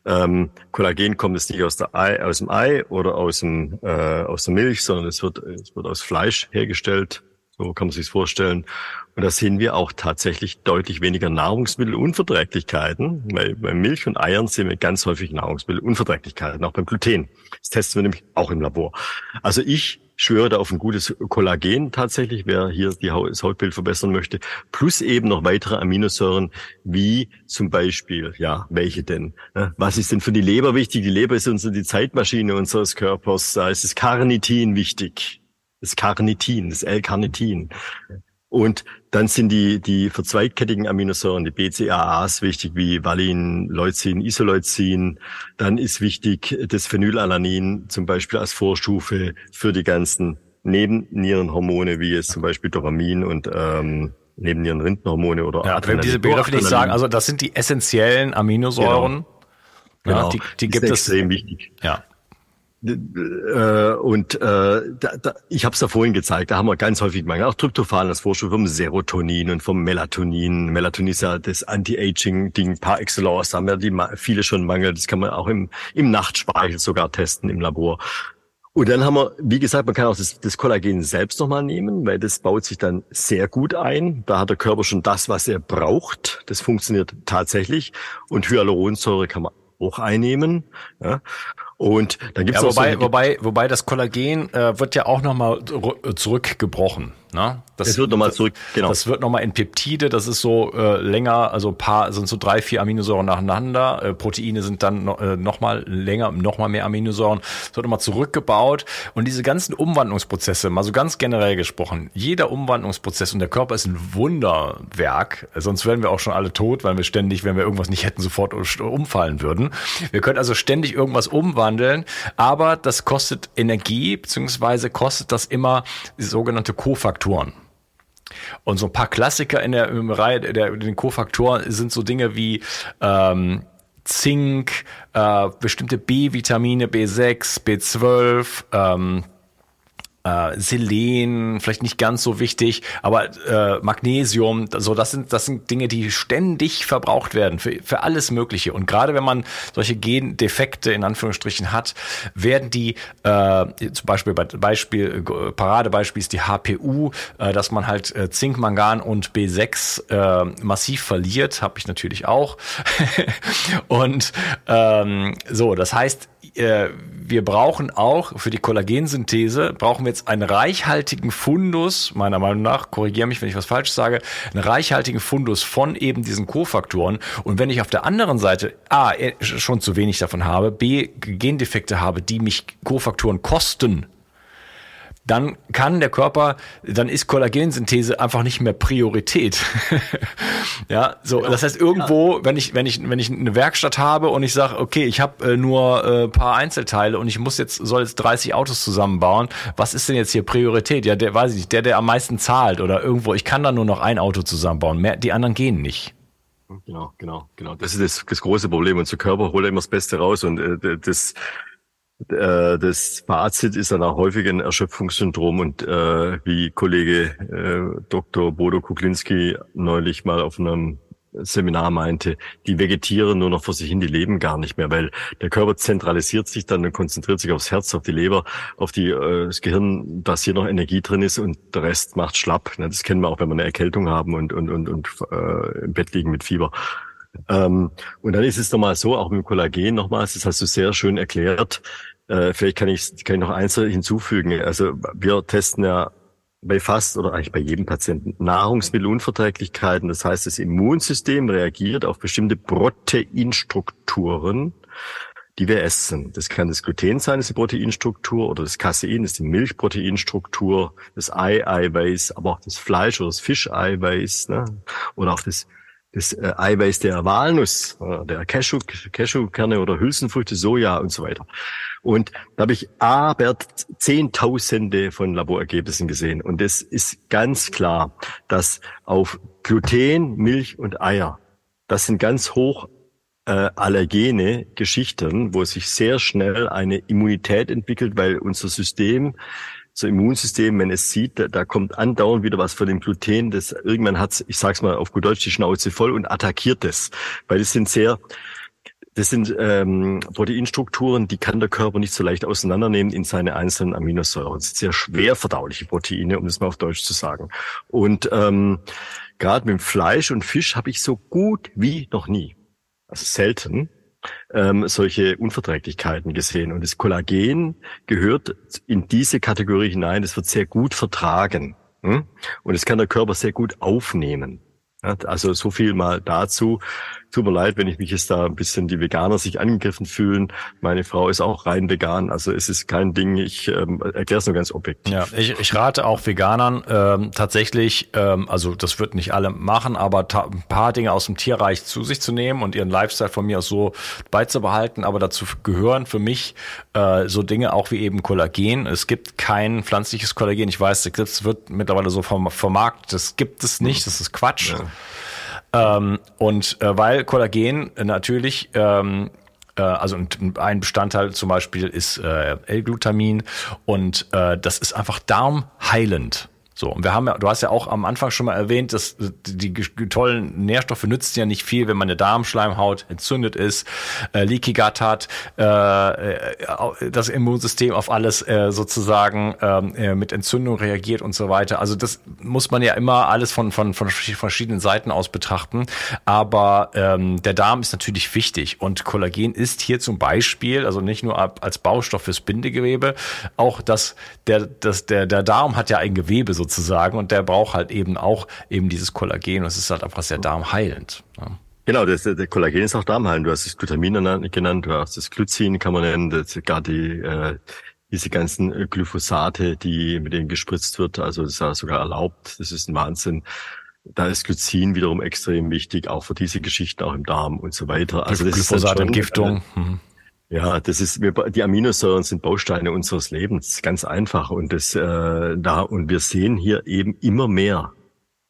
Ähm, Kollagen kommt jetzt nicht aus, der Ei, aus dem Ei oder aus, dem, äh, aus der Milch, sondern es wird, es wird aus Fleisch hergestellt. So kann man sich vorstellen. Und da sehen wir auch tatsächlich deutlich weniger Nahrungsmittelunverträglichkeiten. Weil bei Milch und Eiern sehen wir ganz häufig Nahrungsmittelunverträglichkeiten, auch beim Gluten. Das testen wir nämlich auch im Labor. Also ich schwöre da auf ein gutes Kollagen tatsächlich, wer hier die Haut, das Hautbild verbessern möchte, plus eben noch weitere Aminosäuren, wie zum Beispiel, ja, welche denn? Ne? Was ist denn für die Leber wichtig? Die Leber ist uns die Zeitmaschine unseres Körpers. Da ist das Carnitin wichtig. das Carnitin, das L-Carnitin. Und dann sind die, die verzweigkettigen Aminosäuren, die BCAAs wichtig, wie Valin, Leucin, Isoleucin. Dann ist wichtig das Phenylalanin zum Beispiel als Vorstufe für die ganzen Nebennierenhormone, wie es zum Beispiel Dopamin und ähm, Nebennierenrindenhormone oder ja, Wenn diese Begriffe nicht sagen, also das sind die essentiellen Aminosäuren. Genau. Ja, genau. die, die gibt es. extrem wichtig. Ja. Äh, und äh, da, da, ich habe es da vorhin gezeigt, da haben wir ganz häufig mal auch Tryptophan als Vorschub vom Serotonin und vom Melatonin. Melatonin ist ja das Anti-Aging-Ding par excellence, da haben ja die viele schon Mangel, das kann man auch im, im Nachtspeichel sogar testen im Labor. Und dann haben wir, wie gesagt, man kann auch das, das Kollagen selbst nochmal nehmen, weil das baut sich dann sehr gut ein. Da hat der Körper schon das, was er braucht. Das funktioniert tatsächlich. Und Hyaluronsäure kann man auch einnehmen. Ja. Und dann gibt's ja, wobei, so wobei, wobei das Kollagen äh, wird ja auch nochmal zurückgebrochen. Ne? Das, das wird nochmal zurück, genau. Das wird nochmal in Peptide, das ist so äh, länger, also paar, sind so drei, vier Aminosäuren nacheinander. Äh, Proteine sind dann no, äh, nochmal länger, nochmal mehr Aminosäuren. Es wird nochmal zurückgebaut. Und diese ganzen Umwandlungsprozesse, mal so ganz generell gesprochen, jeder Umwandlungsprozess und der Körper ist ein Wunderwerk. Sonst wären wir auch schon alle tot, weil wir ständig, wenn wir irgendwas nicht hätten, sofort umfallen würden. Wir können also ständig irgendwas umwandeln, aber das kostet Energie, beziehungsweise kostet das immer sogenannte Kofaktoren. Und so ein paar Klassiker in der, in der Reihe der, den Kofaktoren sind so Dinge wie ähm, Zink, äh, bestimmte B-Vitamine, B6, B12, ähm, äh, Selen, vielleicht nicht ganz so wichtig, aber äh, Magnesium, so das sind das sind Dinge, die ständig verbraucht werden für, für alles Mögliche. Und gerade wenn man solche Gendefekte in Anführungsstrichen hat, werden die äh, zum Beispiel bei Beispiel Paradebeispiel ist die HPU, äh, dass man halt äh, Zink, Mangan und B6 äh, massiv verliert, habe ich natürlich auch. und ähm, so, das heißt äh, wir brauchen auch für die Kollagensynthese, brauchen wir jetzt einen reichhaltigen Fundus, meiner Meinung nach, korrigiere mich, wenn ich was falsch sage, einen reichhaltigen Fundus von eben diesen Kofaktoren. Und wenn ich auf der anderen Seite A, äh, schon zu wenig davon habe, B, Gendefekte habe, die mich Kofaktoren kosten, dann kann der Körper, dann ist Kollagensynthese einfach nicht mehr Priorität. ja, so ja. das heißt irgendwo, ja. wenn ich wenn ich wenn ich eine Werkstatt habe und ich sage, okay, ich habe äh, nur äh, paar Einzelteile und ich muss jetzt soll jetzt 30 Autos zusammenbauen, was ist denn jetzt hier Priorität? Ja, der weiß ich nicht, der der am meisten zahlt oder irgendwo, ich kann da nur noch ein Auto zusammenbauen, mehr die anderen gehen nicht. Genau, genau, genau. Das ist das, das große Problem. Unser Körper holt immer das Beste raus und äh, das das Fazit ist dann auch häufig ein Erschöpfungssyndrom und äh, wie Kollege äh, Dr. Bodo Kuklinski neulich mal auf einem Seminar meinte, die vegetieren nur noch vor sich hin, die leben gar nicht mehr, weil der Körper zentralisiert sich dann und konzentriert sich aufs Herz, auf die Leber, auf die, äh, das Gehirn, dass hier noch Energie drin ist und der Rest macht schlapp. Das kennen wir auch, wenn wir eine Erkältung haben und, und, und, und äh, im Bett liegen mit Fieber. Ähm, und dann ist es nochmal so, auch mit dem Kollagen nochmals, das hast du sehr schön erklärt, äh, vielleicht kann ich, kann ich noch eins hinzufügen. Also wir testen ja bei fast oder eigentlich bei jedem Patienten Nahrungsmittelunverträglichkeiten. Das heißt, das Immunsystem reagiert auf bestimmte Proteinstrukturen, die wir essen. Das kann das Gluten sein, das ist die Proteinstruktur, oder das Casein, das ist die Milchproteinstruktur, das Ei-Eiweiß, aber auch das Fleisch oder das Fischeiweiß, ne? oder auch das das äh, Eiweiß der Walnuss, äh, der Cashew, Cashewkerne oder Hülsenfrüchte, Soja und so weiter. Und da habe ich aber Zehntausende von Laborergebnissen gesehen. Und es ist ganz klar, dass auf Gluten, Milch und Eier, das sind ganz hoch äh, allergene Geschichten, wo sich sehr schnell eine Immunität entwickelt, weil unser System so Immunsystem, wenn es sieht, da, da kommt andauernd wieder was von dem Gluten, das irgendwann hat, ich sag's mal auf gut Deutsch, die Schnauze voll und attackiert es, weil es sind sehr das sind ähm, Proteinstrukturen, die kann der Körper nicht so leicht auseinandernehmen in seine einzelnen Aminosäuren. Das sind sehr schwer verdauliche Proteine, um das mal auf Deutsch zu sagen. Und ähm, gerade mit Fleisch und Fisch habe ich so gut wie noch nie, also selten, ähm, solche Unverträglichkeiten gesehen. Und das Kollagen gehört in diese Kategorie hinein. Das wird sehr gut vertragen. Hm? Und das kann der Körper sehr gut aufnehmen. Also so viel mal dazu. Tut mir leid, wenn ich mich jetzt da ein bisschen die Veganer sich angegriffen fühlen. Meine Frau ist auch rein vegan, also es ist kein Ding. Ich ähm, erkläre es nur ganz objektiv. Ja, ich, ich rate auch Veganern ähm, tatsächlich, ähm, also das wird nicht alle machen, aber ein paar Dinge aus dem Tierreich zu sich zu nehmen und ihren Lifestyle von mir aus so beizubehalten. Aber dazu gehören für mich äh, so Dinge auch wie eben Kollagen. Es gibt kein pflanzliches Kollagen. Ich weiß, das wird mittlerweile so vom, vermarktet. Das gibt es nicht. Das ist Quatsch. Ja. Ähm, und äh, weil Kollagen natürlich ähm, äh, also ein Bestandteil zum Beispiel ist äh, L-Glutamin und äh, das ist einfach darmheilend. So, und wir haben ja, du hast ja auch am Anfang schon mal erwähnt, dass die, tollen Nährstoffe nützen ja nicht viel, wenn meine Darmschleimhaut entzündet ist, äh, Leaky Gut hat, äh, äh, das Immunsystem auf alles äh, sozusagen ähm, äh, mit Entzündung reagiert und so weiter. Also das muss man ja immer alles von, von, von verschiedenen Seiten aus betrachten. Aber ähm, der Darm ist natürlich wichtig und Kollagen ist hier zum Beispiel, also nicht nur als Baustoff fürs Bindegewebe, auch das, der, das, der, der Darm hat ja ein Gewebe sozusagen und der braucht halt eben auch eben dieses Kollagen und es ist halt einfach sehr darmheilend. Ja. Genau, das, der Kollagen ist auch darmheilend. Du hast das Glutamin genannt, du hast das Glycin, kann man nennen, das, gar die, äh, diese ganzen Glyphosate, die mit denen gespritzt wird, also das ist ja sogar erlaubt, das ist ein Wahnsinn. Da ist Glycin wiederum extrem wichtig, auch für diese Geschichten, auch im Darm und so weiter. Also das Glyphosatentgiftung. Ist mhm. Ja, das ist wir, die Aminosäuren sind Bausteine unseres Lebens, ganz einfach und das äh, da und wir sehen hier eben immer mehr,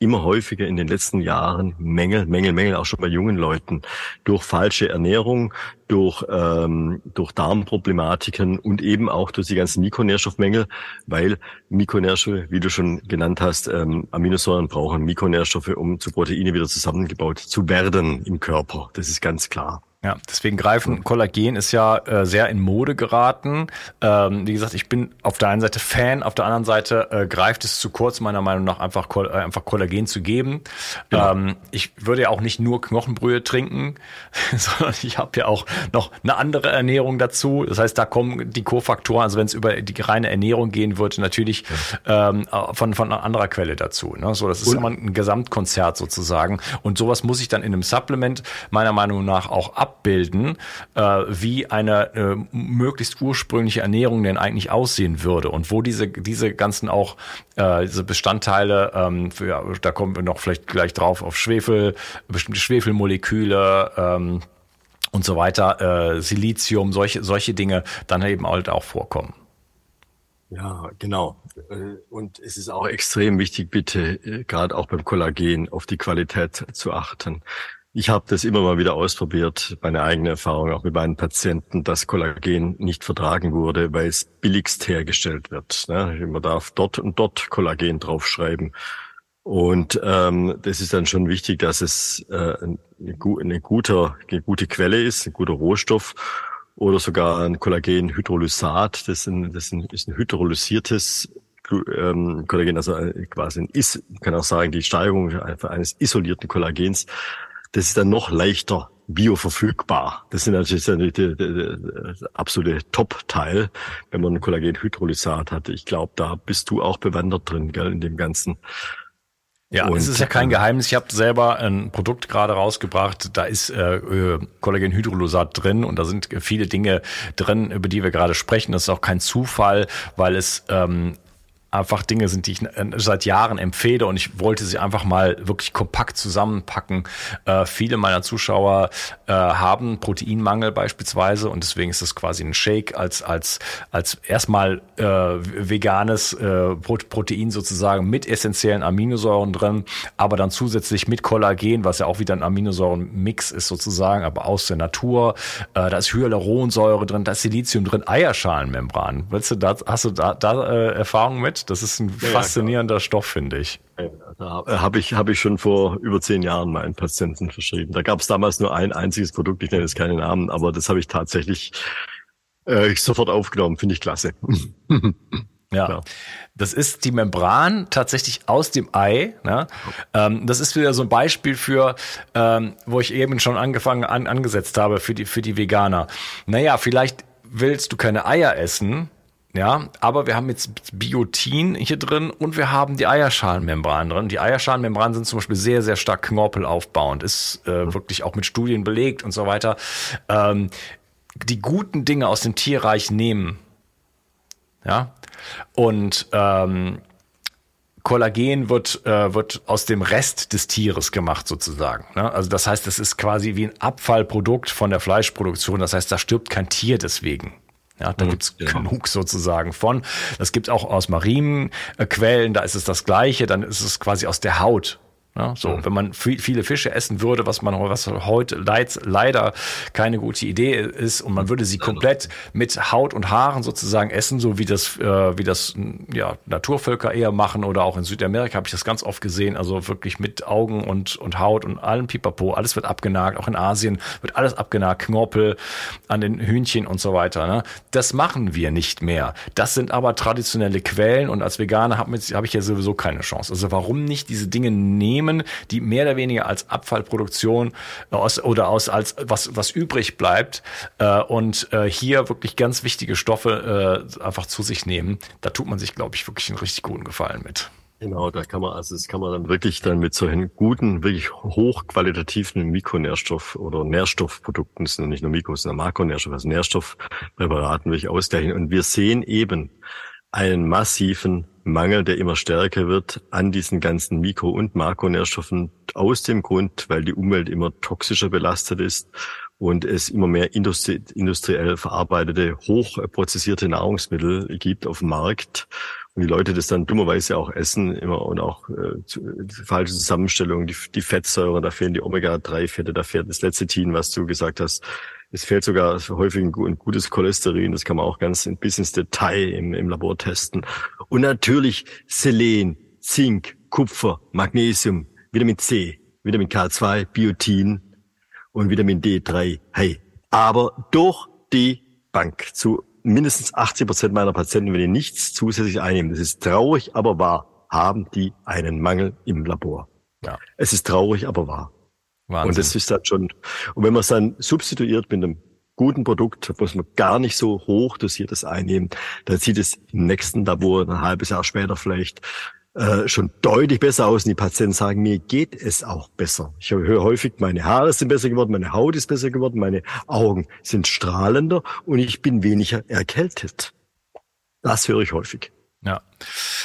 immer häufiger in den letzten Jahren Mängel, Mängel, Mängel auch schon bei jungen Leuten durch falsche Ernährung, durch ähm, durch Darmproblematiken und eben auch durch die ganzen Mikronährstoffmängel, weil Mikronährstoffe, wie du schon genannt hast, ähm, Aminosäuren brauchen Mikronährstoffe, um zu Proteine wieder zusammengebaut zu werden im Körper. Das ist ganz klar. Ja, deswegen greifen Kollagen ist ja äh, sehr in Mode geraten. Ähm, wie gesagt, ich bin auf der einen Seite Fan, auf der anderen Seite äh, greift es zu kurz, meiner Meinung nach, einfach, äh, einfach Kollagen zu geben. Ja. Ähm, ich würde ja auch nicht nur Knochenbrühe trinken, sondern ich habe ja auch noch eine andere Ernährung dazu. Das heißt, da kommen die Kofaktoren, also wenn es über die reine Ernährung gehen würde, natürlich ja. ähm, von, von einer anderer Quelle dazu. Ne? So, das ist Und? immer ein Gesamtkonzert sozusagen. Und sowas muss ich dann in einem Supplement meiner Meinung nach auch ab abbilden, äh, wie eine äh, möglichst ursprüngliche Ernährung denn eigentlich aussehen würde und wo diese, diese ganzen auch, äh, diese Bestandteile, ähm, ja, da kommen wir noch vielleicht gleich drauf, auf Schwefel, bestimmte Schwefelmoleküle, ähm, und so weiter, äh, Silizium, solche, solche Dinge dann eben halt auch vorkommen. Ja, genau. Und es ist auch extrem wichtig, bitte, gerade auch beim Kollagen, auf die Qualität zu achten. Ich habe das immer mal wieder ausprobiert, meine eigene Erfahrung auch mit meinen Patienten, dass Kollagen nicht vertragen wurde, weil es billigst hergestellt wird. Ne? Man darf dort und dort Kollagen draufschreiben. Und ähm, das ist dann schon wichtig, dass es äh, eine, eine, gute, eine gute Quelle ist, ein guter Rohstoff oder sogar ein Kollagenhydrolysat. Das ist ein, das ist ein hydrolysiertes ähm, Kollagen, also quasi ein Is, kann auch sagen, die Steigerung eines isolierten Kollagens das ist dann noch leichter bioverfügbar. Das sind natürlich der, absolute Top-Teil, wenn man ein Kollagenhydrolysat hat. Ich glaube, da bist du auch bewandert drin, gell, in dem Ganzen. Ja, und, es ist ja kein Geheimnis. Ich habe selber ein Produkt gerade rausgebracht. Da ist äh, Kollagenhydrolysat drin und da sind viele Dinge drin, über die wir gerade sprechen. Das ist auch kein Zufall, weil es ähm, einfach Dinge sind, die ich äh, seit Jahren empfehle und ich wollte sie einfach mal wirklich kompakt zusammenpacken. Äh, viele meiner Zuschauer äh, haben Proteinmangel beispielsweise und deswegen ist das quasi ein Shake als als als erstmal äh, veganes äh, Protein sozusagen mit essentiellen Aminosäuren drin, aber dann zusätzlich mit Kollagen, was ja auch wieder ein Aminosäurenmix ist sozusagen, aber aus der Natur. Äh, da ist Hyaluronsäure drin, da ist Silizium drin, Eierschalenmembran. Weißt du, da, hast du da, da Erfahrung mit? Das ist ein ja, faszinierender ja, Stoff, finde ich. Da habe ich, hab ich schon vor über zehn Jahren meinen Patienten verschrieben. Da gab es damals nur ein einziges Produkt, ich nenne jetzt keinen Namen, aber das habe ich tatsächlich äh, sofort aufgenommen. Finde ich klasse. Ja. ja. Das ist die Membran tatsächlich aus dem Ei. Ne? Ähm, das ist wieder so ein Beispiel für, ähm, wo ich eben schon angefangen an, angesetzt habe für die für die Veganer. Naja, vielleicht willst du keine Eier essen, Ja, aber wir haben jetzt Biotin hier drin und wir haben die Eierschalenmembran drin. Die Eierschalenmembran sind zum Beispiel sehr, sehr stark knorpelaufbauend, ist äh, wirklich auch mit Studien belegt und so weiter. Ähm, die guten Dinge aus dem Tierreich nehmen. Ja, und ähm, Kollagen wird, äh, wird aus dem Rest des Tieres gemacht sozusagen. Ne? Also das heißt, es ist quasi wie ein Abfallprodukt von der Fleischproduktion. Das heißt, da stirbt kein Tier deswegen. Ja, da mhm, gibt's ja. genug sozusagen von. Das gibt's auch aus marinen Quellen, da ist es das Gleiche, dann ist es quasi aus der Haut ja, so, mhm. wenn man viele Fische essen würde, was man was heute leider keine gute Idee ist, und man würde sie komplett mit Haut und Haaren sozusagen essen, so wie das äh, wie das ja Naturvölker eher machen oder auch in Südamerika habe ich das ganz oft gesehen, also wirklich mit Augen und und Haut und allem Pipapo, alles wird abgenagt, auch in Asien wird alles abgenagt, Knorpel an den Hühnchen und so weiter. Ne? Das machen wir nicht mehr. Das sind aber traditionelle Quellen und als Veganer habe hab ich ja sowieso keine Chance. Also warum nicht diese Dinge nehmen? Unternehmen, die mehr oder weniger als Abfallproduktion aus, oder aus als was, was übrig bleibt äh, und äh, hier wirklich ganz wichtige Stoffe äh, einfach zu sich nehmen. Da tut man sich, glaube ich, wirklich einen richtig guten Gefallen mit. Genau, da kann man, also das kann man dann wirklich dann mit solchen guten, wirklich hochqualitativen Mikronährstoff- oder Nährstoffprodukten, das sind nicht nur Mikros, sondern Makronährstoffe, also Nährstoffpräparaten wirklich ausgleichen. Und wir sehen eben einen massiven Mangel, der immer stärker wird an diesen ganzen Mikro- und Makronährstoffen aus dem Grund, weil die Umwelt immer toxischer belastet ist und es immer mehr industri industriell verarbeitete, hochprozessierte Nahrungsmittel gibt auf dem Markt und die Leute das dann dummerweise auch essen immer und auch äh, falsche Zusammenstellungen, die, die Fettsäuren, da fehlen die Omega-3-Fette, da fehlt das Lecithin, was du gesagt hast, es fehlt sogar häufig ein gutes Cholesterin. Das kann man auch ganz bis ins Detail im, im Labor testen. Und natürlich Selen, Zink, Kupfer, Magnesium, Vitamin C, Vitamin K2, Biotin und Vitamin D3. Hey, aber durch die Bank zu mindestens 80 Prozent meiner Patienten, wenn die nichts zusätzlich einnehmen, das ist traurig, aber wahr, haben die einen Mangel im Labor. Ja. Es ist traurig, aber wahr. Wahnsinn. Und das ist dann schon, und wenn man es dann substituiert mit einem guten Produkt, muss man gar nicht so hoch dosiertes einnehmen, dann sieht es im nächsten Labor ein halbes Jahr später vielleicht äh, schon deutlich besser aus und die Patienten sagen, mir geht es auch besser. Ich höre häufig, meine Haare sind besser geworden, meine Haut ist besser geworden, meine Augen sind strahlender und ich bin weniger erkältet. Das höre ich häufig. Ja.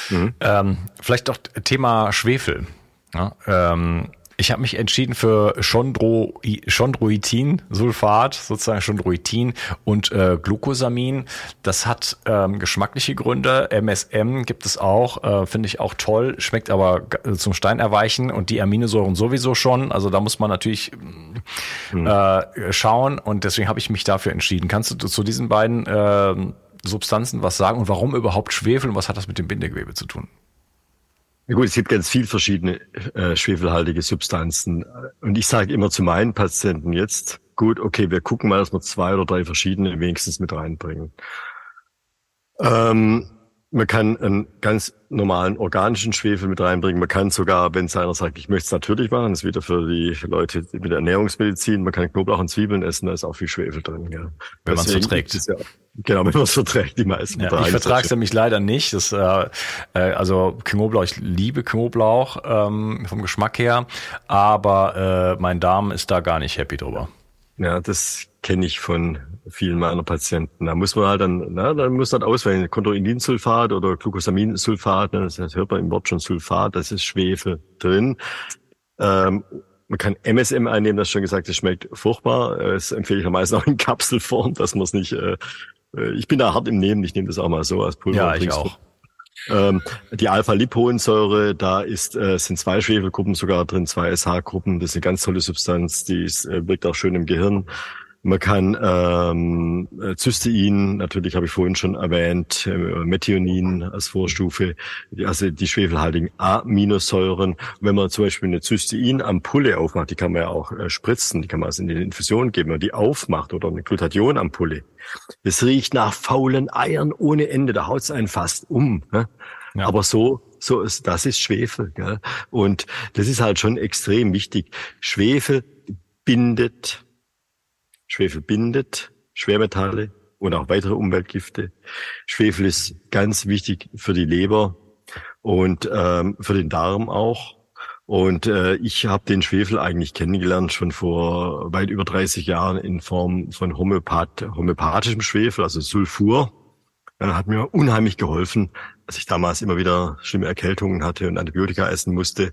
Mhm. Ähm, vielleicht auch Thema Schwefel. Ja, ähm, ich habe mich entschieden für Chondro, Chondroitin-Sulfat, sozusagen Chondroitin und äh, Glucosamin. Das hat ähm, geschmackliche Gründe. MSM gibt es auch, äh, finde ich auch toll, schmeckt aber zum Stein erweichen und die Aminosäuren sowieso schon. Also da muss man natürlich mhm. äh, schauen und deswegen habe ich mich dafür entschieden. Kannst du zu diesen beiden äh, Substanzen was sagen und warum überhaupt Schwefel und was hat das mit dem Bindegewebe zu tun? Ja gut, es gibt ganz viel verschiedene äh, schwefelhaltige Substanzen. Und ich sage immer zu meinen Patienten jetzt, gut, okay, wir gucken mal, dass wir zwei oder drei verschiedene wenigstens mit reinbringen. Ähm, man kann einen ganz normalen organischen Schwefel mit reinbringen. Man kann sogar, wenn es einer sagt, ich möchte es natürlich machen, das ist wieder für die Leute mit der Ernährungsmedizin, man kann Knoblauch und Zwiebeln essen, da ist auch viel Schwefel drin. Ja. Wenn man es verträgt. Ja, genau, wenn man es verträgt, die meisten. Ja, ich vertrage es nämlich leider nicht. Das, äh, äh, also Knoblauch, ich liebe Knoblauch ähm, vom Geschmack her, aber äh, mein Darm ist da gar nicht happy drüber. Ja, das kenne ich von vielen meiner Patienten. Da muss man halt dann, na, dann muss man halt auswählen, Chondroitinsulfat oder Glucosaminsulfat, ne, das hört man im Wort schon Sulfat, das ist Schwefel drin. Ähm, man kann MSM einnehmen, das schon gesagt, das schmeckt furchtbar. Das empfehle ich am meisten auch in Kapselform, dass man es nicht, äh, äh, ich bin da hart im Nehmen, ich nehme das auch mal so als Pulver. Ja, ich auch. Ähm, die Alpha-Lipoensäure, da ist, äh, sind zwei Schwefelgruppen sogar drin, zwei SH-Gruppen. Das ist eine ganz tolle Substanz, die ist, äh, wirkt auch schön im Gehirn. Man kann ähm, Cystein, natürlich habe ich vorhin schon erwähnt, äh, Methionin als Vorstufe, also die schwefelhaltigen Aminosäuren. Wenn man zum Beispiel eine Cystein-Ampulle aufmacht, die kann man ja auch äh, spritzen, die kann man also in die Infusion geben, wenn man die aufmacht oder eine Glutathion-Ampulle. Das riecht nach faulen Eiern ohne Ende, da haut's einen fast um. Ne? Ja. Aber so so ist, das ist Schwefel. Gell? Und das ist halt schon extrem wichtig. Schwefel bindet Schwefel bindet Schwermetalle, und auch weitere Umweltgifte. Schwefel ist ganz wichtig für die Leber und ähm, für den Darm auch. Und äh, ich habe den Schwefel eigentlich kennengelernt schon vor weit über 30 Jahren in Form von Homöopath homöopathischem Schwefel, also Sulfur. Er hat mir unheimlich geholfen, als ich damals immer wieder schlimme Erkältungen hatte und Antibiotika essen musste.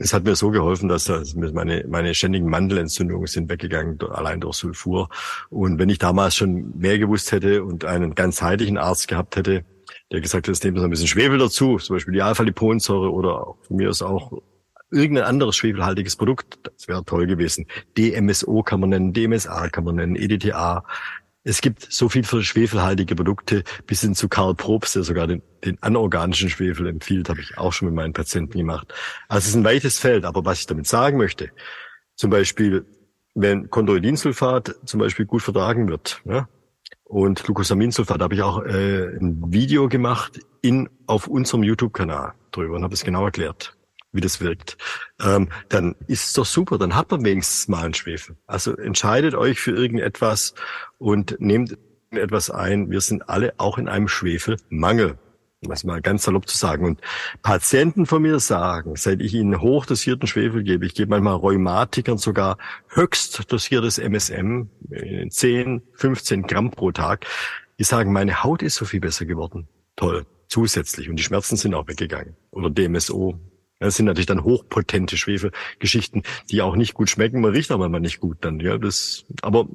Es hat mir so geholfen, dass meine, meine ständigen Mandelentzündungen sind weggegangen, allein durch Sulfur. Und wenn ich damals schon mehr gewusst hätte und einen ganzheitlichen Arzt gehabt hätte, der gesagt hat, es nehmen Sie ein bisschen Schwefel dazu, zum Beispiel die Alpha-Liponsäure oder von mir ist auch irgendein anderes schwefelhaltiges Produkt, das wäre toll gewesen. DMSO kann man nennen, DMSA kann man nennen, EDTA. Es gibt so viel für schwefelhaltige Produkte, bis hin zu Karl Probst, der sogar den, den anorganischen Schwefel empfiehlt, habe ich auch schon mit meinen Patienten gemacht. Also es ist ein weites Feld, aber was ich damit sagen möchte, zum Beispiel, wenn Chondroitinsulfat zum Beispiel gut vertragen wird, ja, und Glucosaminsulfat, da habe ich auch äh, ein Video gemacht in auf unserem YouTube-Kanal drüber und habe es genau erklärt wie das wirkt, ähm, dann ist es doch super, dann hat man wenigstens mal einen Schwefel. Also entscheidet euch für irgendetwas und nehmt etwas ein. Wir sind alle auch in einem Schwefelmangel, um es mal ganz salopp zu sagen. Und Patienten von mir sagen, seit ich ihnen hochdosierten Schwefel gebe, ich gebe manchmal Rheumatikern sogar höchst dosiertes MSM, 10, 15 Gramm pro Tag, die sagen, meine Haut ist so viel besser geworden. Toll zusätzlich. Und die Schmerzen sind auch weggegangen. Oder DMSO, das sind natürlich dann hochpotente Schwefelgeschichten, die auch nicht gut schmecken. Man riecht aber mal nicht gut dann. Ja, das, aber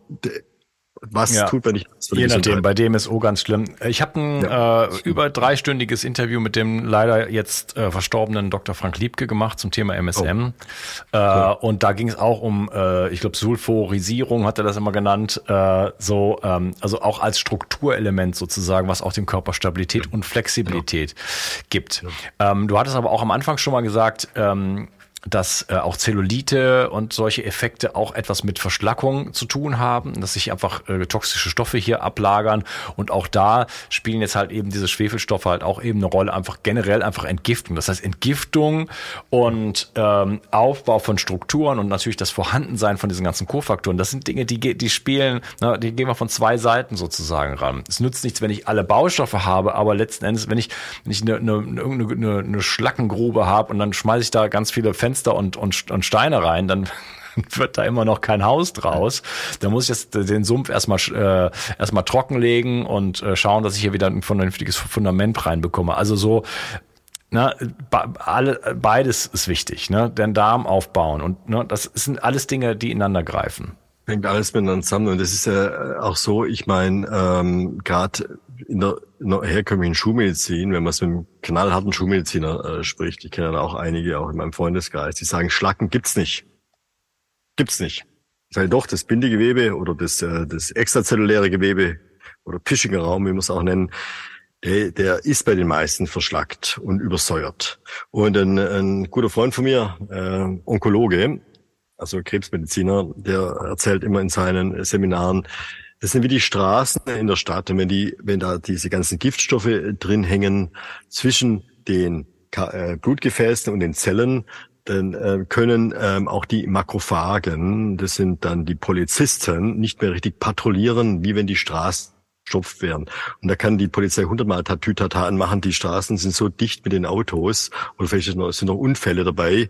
was ja. tut man nicht? Je nachdem, bei dem ist auch ganz schlimm. Ich habe ein ja. äh, über dreistündiges Interview mit dem leider jetzt äh, verstorbenen Dr. Frank Liebke gemacht zum Thema MSM. Oh. Äh, und da ging es auch um, äh, ich glaube, Sulfurisierung hat er das immer genannt. Äh, so, ähm, also auch als Strukturelement sozusagen, was auch dem Körper Stabilität ja. und Flexibilität gibt. Ähm, du hattest aber auch am Anfang schon mal gesagt, ähm, dass äh, auch Zellulite und solche Effekte auch etwas mit Verschlackung zu tun haben, dass sich einfach äh, toxische Stoffe hier ablagern und auch da spielen jetzt halt eben diese Schwefelstoffe halt auch eben eine Rolle, einfach generell einfach Entgiftung. Das heißt Entgiftung und ähm, Aufbau von Strukturen und natürlich das Vorhandensein von diesen ganzen Kofaktoren, das sind Dinge, die, die spielen, na, die gehen wir von zwei Seiten sozusagen ran. Es nützt nichts, wenn ich alle Baustoffe habe, aber letzten Endes, wenn ich, wenn ich eine, eine, eine, eine Schlackengrube habe und dann schmeiße ich da ganz viele Fenster Fenster und, und, und Steine rein, dann wird da immer noch kein Haus draus. Da muss ich jetzt den Sumpf erstmal äh, erstmal trockenlegen und äh, schauen, dass ich hier wieder ein vernünftiges Fundament reinbekomme. Also so Ne, alle, beides ist wichtig, ne? Den Darm aufbauen und ne, das sind alles Dinge, die ineinander greifen. Hängt alles miteinander zusammen und das ist ja auch so, ich meine, ähm, gerade in der, in der herkömmlichen Schulmedizin, wenn man es mit einem knallharten Schulmediziner äh, spricht, ich kenne da auch einige, auch in meinem Freundeskreis, die sagen, Schlacken gibt's nicht. Gibt's nicht. Sei doch, das Bindegewebe oder das, äh, das extrazelluläre Gewebe oder Pischinger Raum, wie man es auch nennen, der, der ist bei den meisten verschlackt und übersäuert. Und ein, ein guter Freund von mir, äh, Onkologe, also Krebsmediziner, der erzählt immer in seinen Seminaren, das sind wie die Straßen in der Stadt. Und wenn die, wenn da diese ganzen Giftstoffe drin hängen zwischen den äh, Blutgefäßen und den Zellen, dann äh, können ähm, auch die Makrophagen, das sind dann die Polizisten, nicht mehr richtig patrouillieren, wie wenn die Straßen stopft werden. Und da kann die Polizei hundertmal Tatütata anmachen. Die Straßen sind so dicht mit den Autos oder vielleicht sind noch Unfälle dabei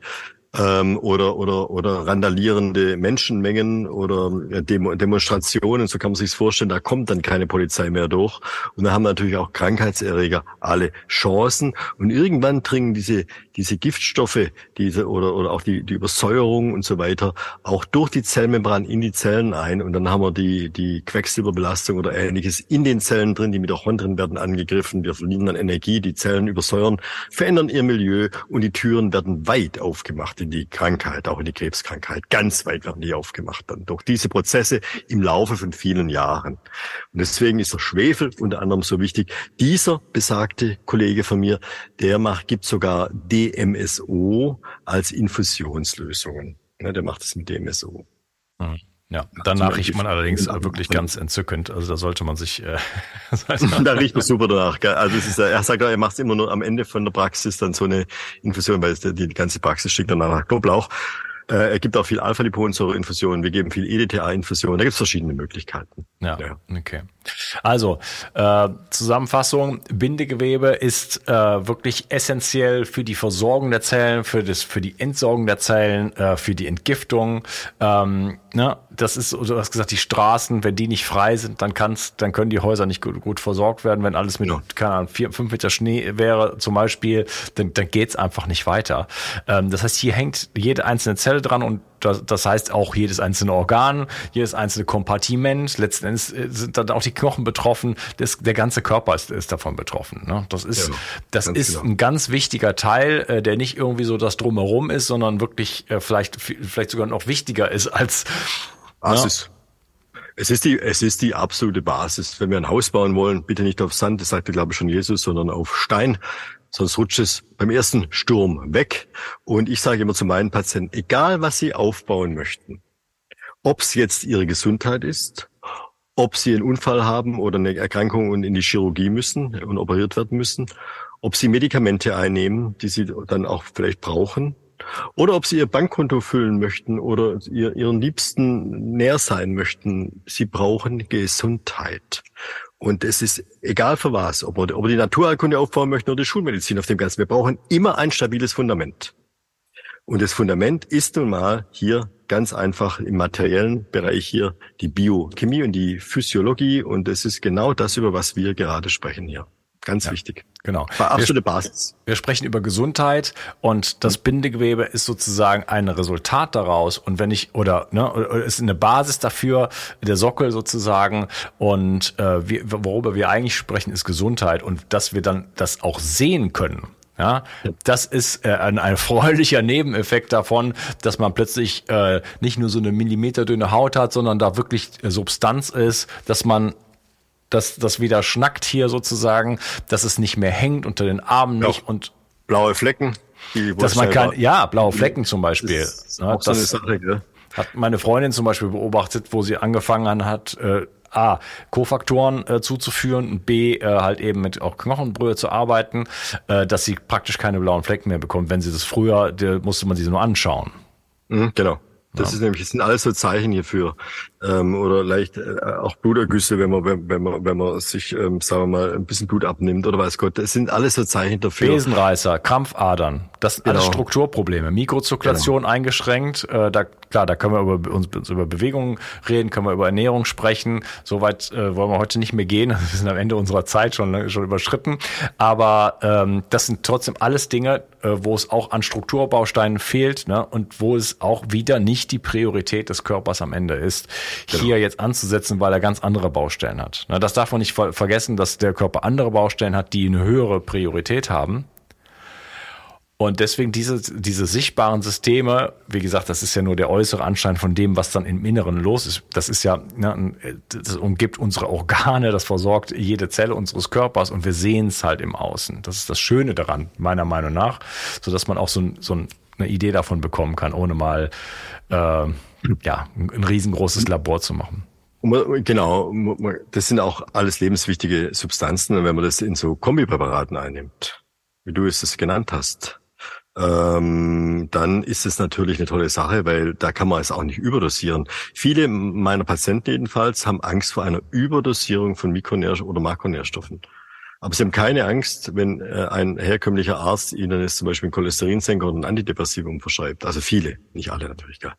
ähm, oder oder oder randalierende Menschenmengen oder Demo Demonstrationen, so kann man sich vorstellen, da kommt dann keine Polizei mehr durch. Und da haben natürlich auch Krankheitserreger alle Chancen. Und irgendwann dringen diese diese Giftstoffe, diese oder oder auch die die Übersäuerung und so weiter auch durch die Zellmembran in die Zellen ein und dann haben wir die die Quecksilberbelastung oder ähnliches in den Zellen drin, die Mitochondrien werden angegriffen, wir verlieren dann Energie, die Zellen übersäuern, verändern ihr Milieu und die Türen werden weit aufgemacht in die Krankheit, auch in die Krebskrankheit. Ganz weit werden die aufgemacht dann durch diese Prozesse im Laufe von vielen Jahren. Und deswegen ist der Schwefel unter anderem so wichtig. Dieser besagte Kollege von mir, der macht, gibt sogar DMSO als Infusionslösungen. Ja, der macht es mit DMSO. Mhm. Ja, danach riecht man allerdings wirklich ganz entzückend. Also da sollte man sich. Äh, da riecht man super danach. Gell? Also es ist, er sagt, er macht es immer nur am Ende von der Praxis dann so eine Infusion, weil die, die ganze Praxis schickt dann nach Knoblauch. Äh, er gibt auch viel Alpha-Liponsäure-Infusion. Wir geben viel EDTA-Infusion. Da gibt es verschiedene Möglichkeiten. Ja, ja, okay. Also äh, Zusammenfassung: Bindegewebe ist äh, wirklich essentiell für die Versorgung der Zellen, für das, für die Entsorgung der Zellen, äh, für die Entgiftung. Ähm, ne? Das ist, du hast gesagt, die Straßen, wenn die nicht frei sind, dann kannst, dann können die Häuser nicht gut, gut versorgt werden. Wenn alles mit, ja. keine Ahnung, vier, fünf Meter Schnee wäre zum Beispiel, dann, dann geht's einfach nicht weiter. Ähm, das heißt, hier hängt jede einzelne Zelle dran und das, das heißt auch jedes einzelne Organ, jedes einzelne Kompartiment. Letzten Endes äh, sind dann auch die Knochen betroffen. Das, der ganze Körper ist, ist davon betroffen. Ne? Das ist, ja, das ist genau. ein ganz wichtiger Teil, äh, der nicht irgendwie so das drumherum ist, sondern wirklich äh, vielleicht, vielleicht sogar noch wichtiger ist als Basis. Ja. Es ist die, es ist die absolute Basis. Wenn wir ein Haus bauen wollen, bitte nicht auf Sand, das sagte glaube ich schon Jesus, sondern auf Stein sonst rutscht es beim ersten Sturm weg. Und ich sage immer zu meinen Patienten, egal was sie aufbauen möchten, ob es jetzt ihre Gesundheit ist, ob sie einen Unfall haben oder eine Erkrankung und in die Chirurgie müssen und operiert werden müssen, ob sie Medikamente einnehmen, die sie dann auch vielleicht brauchen, oder ob sie ihr Bankkonto füllen möchten oder ihr, ihren Liebsten näher sein möchten. Sie brauchen Gesundheit. Und es ist egal für was, ob wir, ob wir die Naturheilkunde aufbauen möchten oder die Schulmedizin auf dem Ganzen. Wir brauchen immer ein stabiles Fundament. Und das Fundament ist nun mal hier ganz einfach im materiellen Bereich hier die Biochemie und die Physiologie. Und es ist genau das, über was wir gerade sprechen hier. Ganz ja, wichtig. Genau. War absolute Basis. Wir sprechen über Gesundheit und das Bindegewebe ist sozusagen ein Resultat daraus. Und wenn ich, oder ne, ist eine Basis dafür, der Sockel sozusagen. Und äh, wir, worüber wir eigentlich sprechen, ist Gesundheit und dass wir dann das auch sehen können. Ja, das ist äh, ein, ein erfreulicher Nebeneffekt davon, dass man plötzlich äh, nicht nur so eine millimeterdünne Haut hat, sondern da wirklich äh, Substanz ist, dass man dass das wieder schnackt hier sozusagen, dass es nicht mehr hängt unter den Armen nicht und blaue Flecken. Die dass man kann, ja, blaue Flecken zum Beispiel. Das, ne, so das Sache, ja. hat meine Freundin zum Beispiel beobachtet, wo sie angefangen hat, äh, A, Kofaktoren äh, zuzuführen und B, äh, halt eben mit auch Knochenbrühe zu arbeiten, äh, dass sie praktisch keine blauen Flecken mehr bekommt. Wenn sie das früher, der musste man sie nur anschauen. Mhm, genau. Das ja. ist nämlich, das sind alles so Zeichen hierfür. Ähm, oder leicht äh, auch Blutergüsse, wenn man, wenn, wenn man, wenn man sich, ähm, sagen wir mal, ein bisschen Blut abnimmt oder weiß Gott. Das sind alles so Zeichen dafür. Besenreißer, Krampfadern, das sind genau. alles Strukturprobleme. Mikrozirkulation genau. eingeschränkt, äh, da klar, da können wir über uns über Bewegungen reden, können wir über Ernährung sprechen. Soweit äh, wollen wir heute nicht mehr gehen. Wir sind am Ende unserer Zeit schon schon überschritten. Aber ähm, das sind trotzdem alles Dinge, äh, wo es auch an Strukturbausteinen fehlt ne? und wo es auch wieder nicht die Priorität des Körpers am Ende ist, genau. hier jetzt anzusetzen, weil er ganz andere Baustellen hat. Ne? Das darf man nicht ver vergessen, dass der Körper andere Baustellen hat, die eine höhere Priorität haben. Und deswegen diese, diese sichtbaren Systeme, wie gesagt, das ist ja nur der äußere Anschein von dem, was dann im Inneren los ist. Das ist ja, ne, das umgibt unsere Organe, das versorgt jede Zelle unseres Körpers und wir sehen es halt im Außen. Das ist das Schöne daran, meiner Meinung nach, so dass man auch so, so eine Idee davon bekommen kann, ohne mal äh, ja, ein riesengroßes Labor zu machen. Genau, das sind auch alles lebenswichtige Substanzen, wenn man das in so Kombipräparaten einnimmt, wie du es genannt hast ähm, dann ist es natürlich eine tolle Sache, weil da kann man es auch nicht überdosieren. Viele meiner Patienten jedenfalls haben Angst vor einer Überdosierung von Mikronährstoffen oder Makronährstoffen. Aber sie haben keine Angst, wenn äh, ein herkömmlicher Arzt ihnen jetzt zum Beispiel ein Cholesterinsenker oder ein Antidepressivum verschreibt. Also viele, nicht alle natürlich. Gell?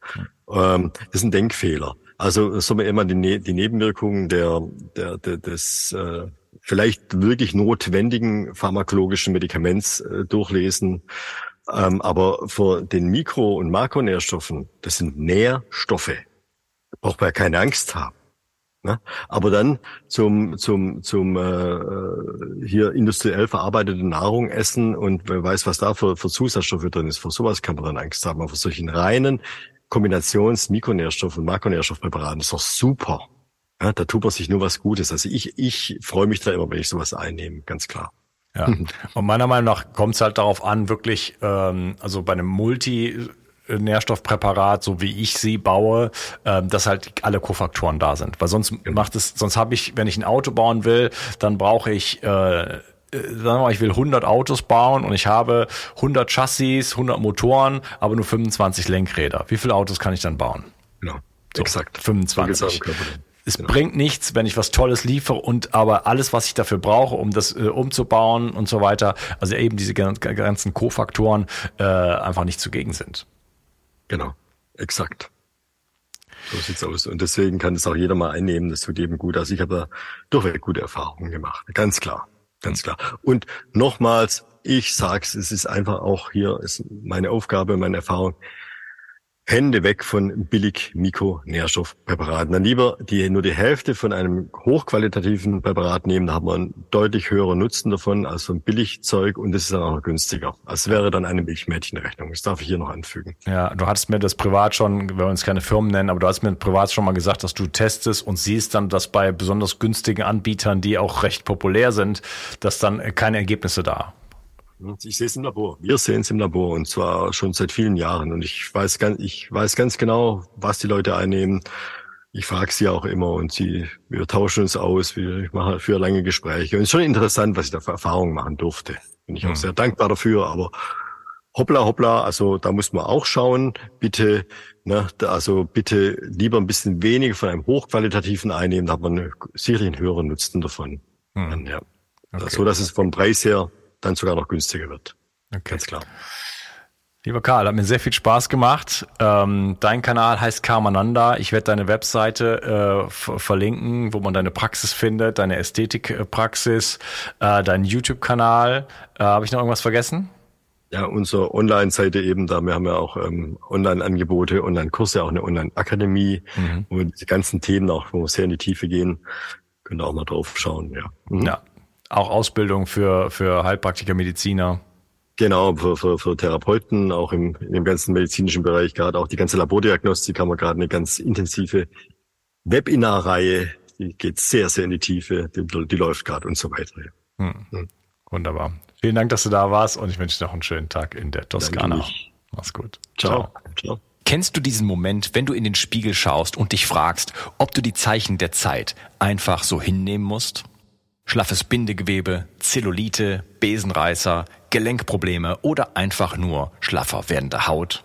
Ähm, das ist ein Denkfehler. Also soll man immer die, ne die Nebenwirkungen der, der, der des äh, vielleicht wirklich notwendigen pharmakologischen Medikaments äh, durchlesen ähm, aber vor den Mikro- und Makronährstoffen, das sind Nährstoffe. Braucht man ja keine Angst haben. Ne? Aber dann zum zum zum äh, hier industriell verarbeitete Nahrung essen und wer weiß, was da für, für Zusatzstoffe drin ist. Vor sowas kann man dann Angst haben. Aber vor solchen reinen Kombinations Mikronährstoff und Makronährstoffpräparaten ist doch super. Ja, da tut man sich nur was Gutes. Also ich ich freue mich da immer, wenn ich sowas einnehme, ganz klar. Ja. Und meiner Meinung nach kommt es halt darauf an, wirklich, ähm, also bei einem Multi- Nährstoffpräparat, so wie ich sie baue, ähm, dass halt alle Kofaktoren da sind. Weil sonst genau. macht es, sonst habe ich, wenn ich ein Auto bauen will, dann brauche ich, äh, sagen wir mal, ich will 100 Autos bauen und ich habe 100 Chassis, 100 Motoren, aber nur 25 Lenkräder. Wie viele Autos kann ich dann bauen? Genau, so, exakt. 25. es genau. bringt nichts, wenn ich was Tolles liefere und aber alles, was ich dafür brauche, um das äh, umzubauen und so weiter, also eben diese ganzen Kofaktoren äh, einfach nicht zugegen sind. Genau, exakt. So sieht's aus. Und deswegen kann es auch jeder mal einnehmen. Das tut eben gut. Also ich habe da durchweg gute Erfahrungen gemacht. Ganz klar. Ganz klar. Und nochmals, ich sag's, es ist einfach auch hier, ist meine Aufgabe, meine Erfahrung. Hände weg von billig Mikronährstoffpräparaten. Dann lieber die, nur die Hälfte von einem hochqualitativen Präparat nehmen, da hat man einen deutlich höheren Nutzen davon als ein Billigzeug und es ist dann auch günstiger. Das wäre dann eine Milchmädchenrechnung. Das darf ich hier noch anfügen. Ja, du hattest mir das privat schon, wir uns keine Firmen nennen, aber du hast mir privat schon mal gesagt, dass du testest und siehst dann, dass bei besonders günstigen Anbietern, die auch recht populär sind, dass dann keine Ergebnisse da ich sehe es im Labor. Wir sehen es im Labor und zwar schon seit vielen Jahren. Und ich weiß ganz, ich weiß ganz genau, was die Leute einnehmen. Ich frage sie auch immer und sie, wir tauschen uns aus, wir, ich mache für lange Gespräche. Und es ist schon interessant, was ich da für Erfahrungen machen durfte. Bin ich auch mhm. sehr dankbar dafür, aber hoppla, hoppla, also da muss man auch schauen, bitte, ne, also bitte lieber ein bisschen weniger von einem hochqualitativen einnehmen, da hat man sicherlich einen höheren Nutzen davon. Mhm. Ja. Okay. So dass es vom Preis her dann sogar noch günstiger wird. Okay. Ganz klar. Lieber Karl, hat mir sehr viel Spaß gemacht. Ähm, dein Kanal heißt Karmananda. Ich werde deine Webseite äh, verlinken, wo man deine Praxis findet, deine Ästhetikpraxis, äh, deinen YouTube-Kanal. Äh, Habe ich noch irgendwas vergessen? Ja, unsere Online-Seite eben da. Wir haben ja auch ähm, Online-Angebote, Online-Kurse, auch eine Online-Akademie, mhm. wo wir die ganzen Themen auch, wo wir sehr in die Tiefe gehen, können auch mal drauf schauen. Ja. Mhm. ja. Auch Ausbildung für, für Heilpraktiker, Mediziner. Genau, für, für, für Therapeuten, auch im, im ganzen medizinischen Bereich, gerade auch die ganze Labordiagnostik haben wir gerade eine ganz intensive Webinar-Reihe, die geht sehr, sehr in die Tiefe, die, die läuft gerade und so weiter. Hm. Hm. Wunderbar. Vielen Dank, dass du da warst und ich wünsche dir noch einen schönen Tag in der Toskana. Mach's gut. Ciao. Ciao. Kennst du diesen Moment, wenn du in den Spiegel schaust und dich fragst, ob du die Zeichen der Zeit einfach so hinnehmen musst? Schlaffes Bindegewebe, Zellulite, Besenreißer, Gelenkprobleme oder einfach nur schlaffer werdende Haut?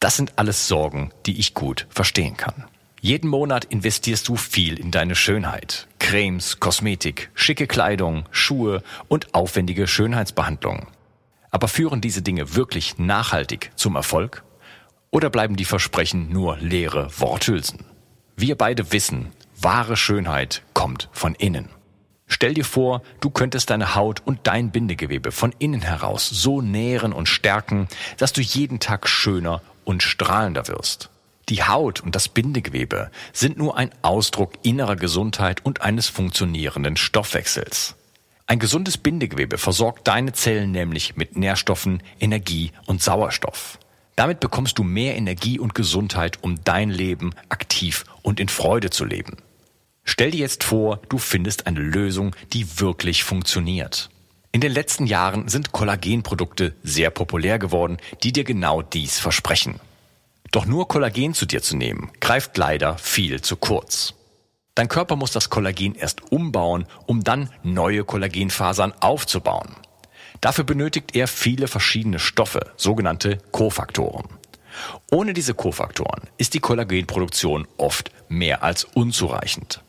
Das sind alles Sorgen, die ich gut verstehen kann. Jeden Monat investierst du viel in deine Schönheit. Cremes, Kosmetik, schicke Kleidung, Schuhe und aufwendige Schönheitsbehandlungen. Aber führen diese Dinge wirklich nachhaltig zum Erfolg? Oder bleiben die Versprechen nur leere Worthülsen? Wir beide wissen, wahre Schönheit kommt von innen. Stell dir vor, du könntest deine Haut und dein Bindegewebe von innen heraus so nähren und stärken, dass du jeden Tag schöner und strahlender wirst. Die Haut und das Bindegewebe sind nur ein Ausdruck innerer Gesundheit und eines funktionierenden Stoffwechsels. Ein gesundes Bindegewebe versorgt deine Zellen nämlich mit Nährstoffen, Energie und Sauerstoff. Damit bekommst du mehr Energie und Gesundheit, um dein Leben aktiv und in Freude zu leben. Stell dir jetzt vor, du findest eine Lösung, die wirklich funktioniert. In den letzten Jahren sind Kollagenprodukte sehr populär geworden, die dir genau dies versprechen. Doch nur Kollagen zu dir zu nehmen, greift leider viel zu kurz. Dein Körper muss das Kollagen erst umbauen, um dann neue Kollagenfasern aufzubauen. Dafür benötigt er viele verschiedene Stoffe, sogenannte Kofaktoren. Ohne diese Kofaktoren ist die Kollagenproduktion oft mehr als unzureichend.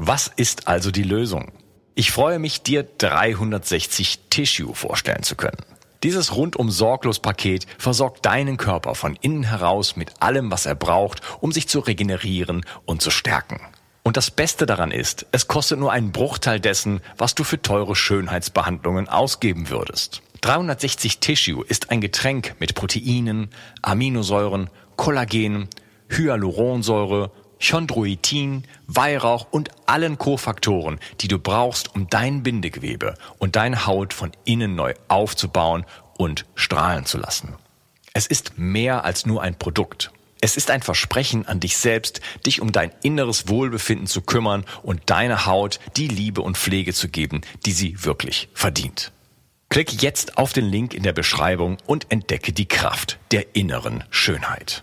Was ist also die Lösung? Ich freue mich, dir 360 Tissue vorstellen zu können. Dieses rundum sorglos Paket versorgt deinen Körper von innen heraus mit allem, was er braucht, um sich zu regenerieren und zu stärken. Und das Beste daran ist, es kostet nur einen Bruchteil dessen, was du für teure Schönheitsbehandlungen ausgeben würdest. 360 Tissue ist ein Getränk mit Proteinen, Aminosäuren, Kollagen, Hyaluronsäure, Chondroitin, Weihrauch und allen Kofaktoren, die du brauchst, um dein Bindegewebe und deine Haut von innen neu aufzubauen und strahlen zu lassen. Es ist mehr als nur ein Produkt. Es ist ein Versprechen an dich selbst, dich um dein inneres Wohlbefinden zu kümmern und deiner Haut die Liebe und Pflege zu geben, die sie wirklich verdient. Klick jetzt auf den Link in der Beschreibung und entdecke die Kraft der inneren Schönheit.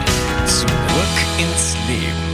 Zurück ins Leben.